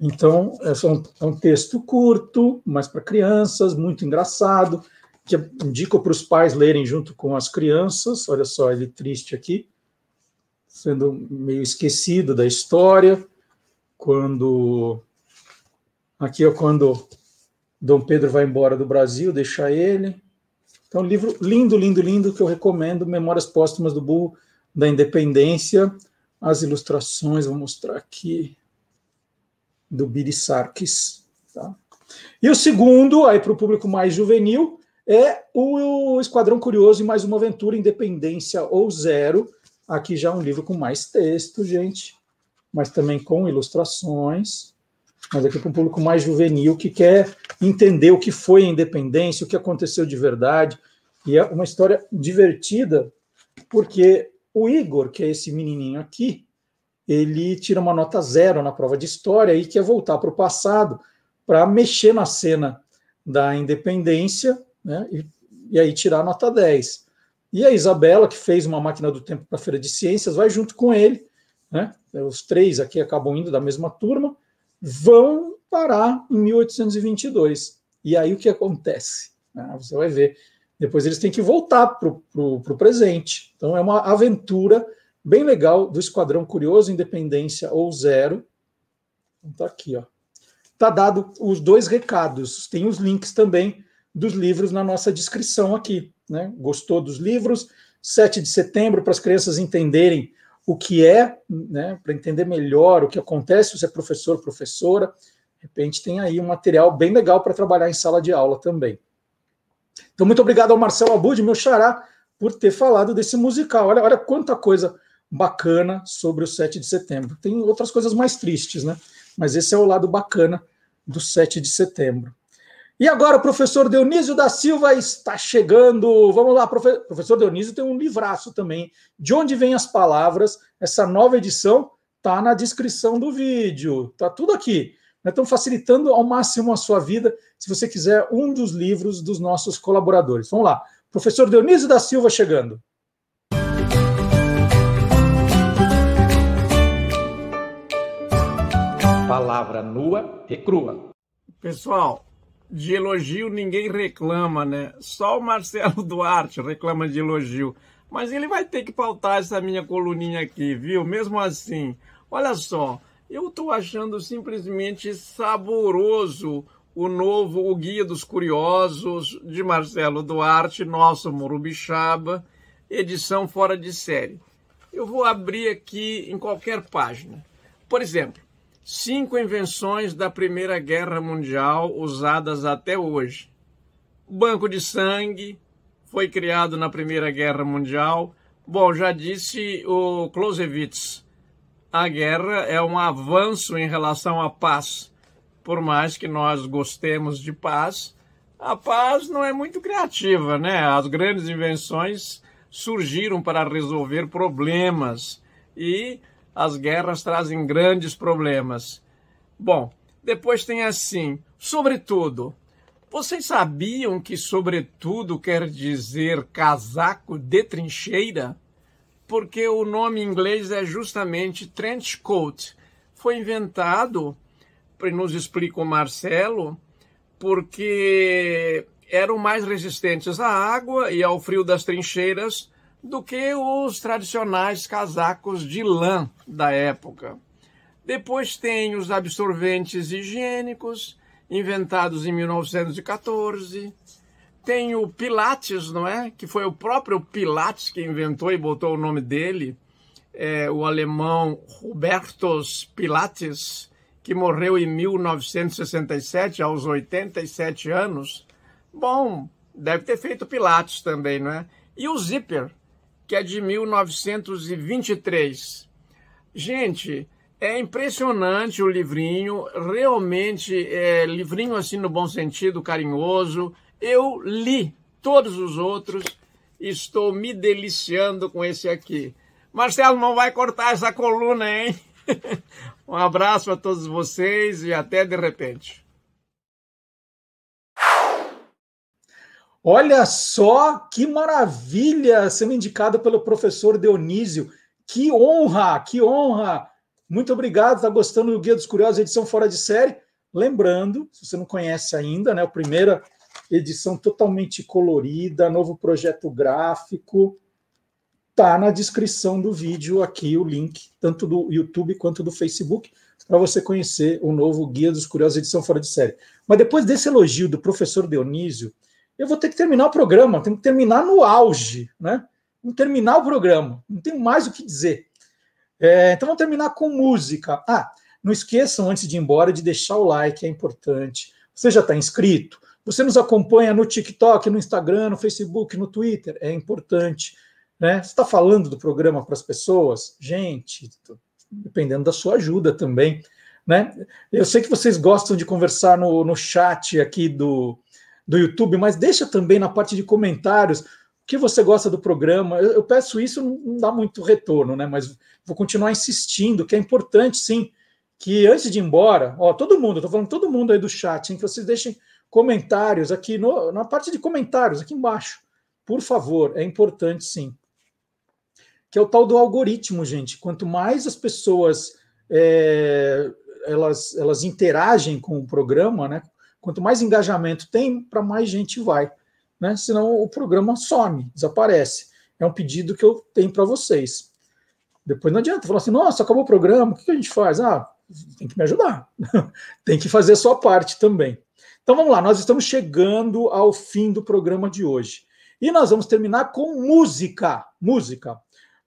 Speaker 1: Então, é é um texto curto, mas para crianças, muito engraçado, que indico para os pais lerem junto com as crianças. Olha só, ele triste aqui, sendo meio esquecido da história. Quando. Aqui é quando Dom Pedro vai embora do Brasil, deixa ele. Então, livro lindo, lindo, lindo, que eu recomendo, Memórias Póstumas do Burro da Independência. As ilustrações, vou mostrar aqui, do Biri Sarkis. Tá? E o segundo, aí para o público mais juvenil, é o Esquadrão Curioso e Mais Uma Aventura, Independência ou Zero. Aqui já um livro com mais texto, gente, mas também com ilustrações mas aqui para um público mais juvenil que quer entender o que foi a independência, o que aconteceu de verdade. E é uma história divertida, porque o Igor, que é esse menininho aqui, ele tira uma nota zero na prova de história e quer voltar para o passado para mexer na cena da independência né, e, e aí tirar a nota 10. E a Isabela, que fez uma máquina do tempo para a Feira de Ciências, vai junto com ele. Né? Os três aqui acabam indo da mesma turma vão parar em 1822. E aí o que acontece? Ah, você vai ver. Depois eles têm que voltar para o presente. Então é uma aventura bem legal do Esquadrão Curioso, Independência ou Zero. Então tá aqui, ó. Tá dado os dois recados. Tem os links também dos livros na nossa descrição aqui. Né? Gostou dos livros? 7 de setembro, para as crianças entenderem o que é, né, para entender melhor o que acontece, se é professor, professora, de repente tem aí um material bem legal para trabalhar em sala de aula também. Então, muito obrigado ao Marcelo Abud, meu xará, por ter falado desse musical. Olha, olha quanta coisa bacana sobre o 7 de setembro. Tem outras coisas mais tristes, né? Mas esse é o lado bacana do 7 de setembro. E agora o professor Dionísio da Silva está chegando. Vamos lá, profe... professor Dionísio tem um livraço também. De onde vêm as palavras? Essa nova edição está na descrição do vídeo. Tá tudo aqui. Estamos facilitando ao máximo a sua vida, se você quiser um dos livros dos nossos colaboradores. Vamos lá. Professor Dionísio da Silva chegando.
Speaker 21: Palavra nua e crua.
Speaker 15: Pessoal, de elogio ninguém reclama, né? Só o Marcelo [LAUGHS] Duarte reclama de elogio. Mas ele vai ter que pautar essa minha coluninha aqui, viu? Mesmo assim, olha só, eu estou achando simplesmente saboroso o novo O Guia dos Curiosos de Marcelo Duarte, nosso Morubixaba, edição fora de série. Eu vou abrir aqui em qualquer página. Por exemplo, cinco invenções da Primeira Guerra Mundial usadas até hoje. O banco de sangue foi criado na Primeira Guerra Mundial. Bom, já disse o Clausewitz, a guerra é um avanço em relação à paz. Por mais que nós gostemos de paz, a paz não é muito criativa, né? As grandes invenções surgiram para resolver problemas e as guerras trazem grandes problemas. Bom, depois tem assim, sobretudo. Vocês sabiam que sobretudo quer dizer casaco de trincheira? Porque o nome em inglês é justamente trench coat. Foi inventado, nos explica o Marcelo, porque eram mais resistentes à água e ao frio das trincheiras do que os tradicionais casacos de lã da época. Depois tem os absorventes higiênicos, inventados em 1914. Tem o Pilates, não é? Que foi o próprio Pilates que inventou e botou o nome dele, é, o alemão Hubertus Pilates, que morreu em 1967, aos 87 anos. Bom, deve ter feito Pilates também, não é? E o Zipper, que é de 1923. Gente, é impressionante o livrinho, realmente é livrinho assim no bom sentido, carinhoso. Eu li todos os outros, estou me deliciando com esse aqui. Marcelo, não vai cortar essa coluna, hein? [LAUGHS] um abraço a todos vocês e até de repente.
Speaker 1: Olha só que maravilha sendo indicado pelo professor Dionísio. Que honra, que honra. Muito obrigado, está gostando do Guia dos Curiosos, edição fora de série. Lembrando, se você não conhece ainda, né, a primeira edição totalmente colorida, novo projeto gráfico, tá na descrição do vídeo aqui o link, tanto do YouTube quanto do Facebook, para você conhecer o novo Guia dos Curiosos, edição fora de série. Mas depois desse elogio do professor Dionísio, eu vou ter que terminar o programa, tenho que terminar no auge, né? Vamos terminar o programa, não tenho mais o que dizer. É, então vamos terminar com música. Ah, não esqueçam, antes de ir embora, de deixar o like, é importante. Você já está inscrito? Você nos acompanha no TikTok, no Instagram, no Facebook, no Twitter? É importante. Né? Você está falando do programa para as pessoas? Gente, dependendo da sua ajuda também. Né? Eu sei que vocês gostam de conversar no, no chat aqui do, do YouTube, mas deixa também na parte de comentários o que você gosta do programa. Eu, eu peço isso, não dá muito retorno, né? Mas vou continuar insistindo, que é importante, sim, que antes de ir embora, ó, todo mundo, estou falando todo mundo aí do chat, hein, que vocês deixem comentários aqui no, na parte de comentários, aqui embaixo. Por favor, é importante sim. Que é o tal do algoritmo, gente. Quanto mais as pessoas é, elas, elas interagem com o programa, né? Quanto mais engajamento tem, para mais gente vai. Né? Senão o programa some, desaparece. É um pedido que eu tenho para vocês. Depois não adianta falar assim, nossa, acabou o programa, o que a gente faz? Ah, tem que me ajudar. [LAUGHS] tem que fazer a sua parte também. Então vamos lá, nós estamos chegando ao fim do programa de hoje. E nós vamos terminar com música. Música.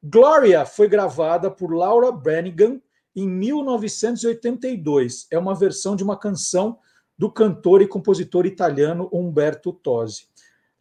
Speaker 1: Gloria foi gravada por Laura Branigan em 1982. É uma versão de uma canção do cantor e compositor italiano Umberto Tosi.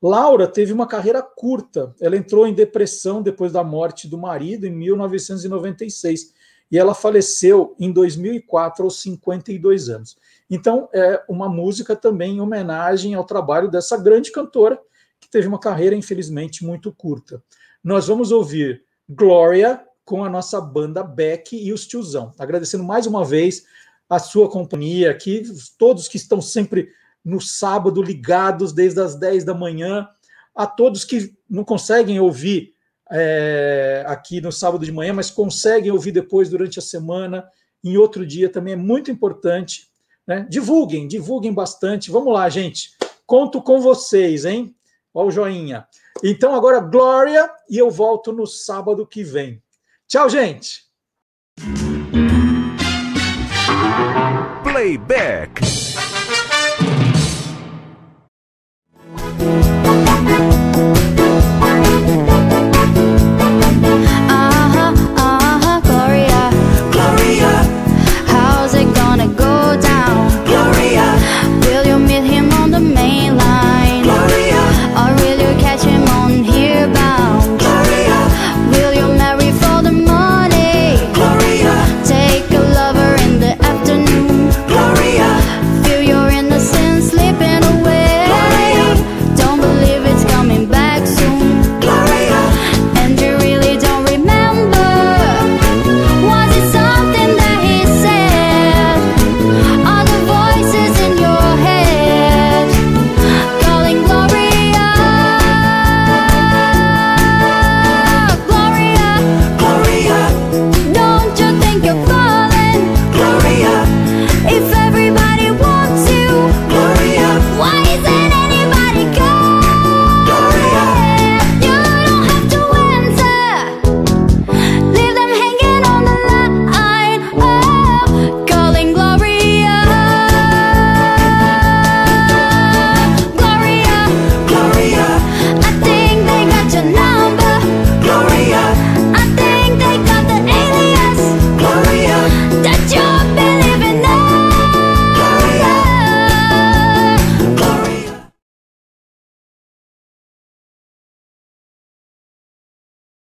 Speaker 1: Laura teve uma carreira curta. Ela entrou em depressão depois da morte do marido em 1996 e ela faleceu em 2004 aos 52 anos. Então, é uma música também em homenagem ao trabalho dessa grande cantora que teve uma carreira infelizmente muito curta. Nós vamos ouvir Glória com a nossa banda Beck e os Tiozão. Agradecendo mais uma vez a sua companhia aqui, todos que estão sempre no sábado ligados desde as 10 da manhã, a todos que não conseguem ouvir é, aqui no sábado de manhã, mas conseguem ouvir depois durante a semana, em outro dia também é muito importante. Né? Divulguem, divulguem bastante. Vamos lá, gente. Conto com vocês, hein? Olha o joinha. Então, agora, Glória, e eu volto no sábado que vem. Tchau, gente.
Speaker 24: Playback.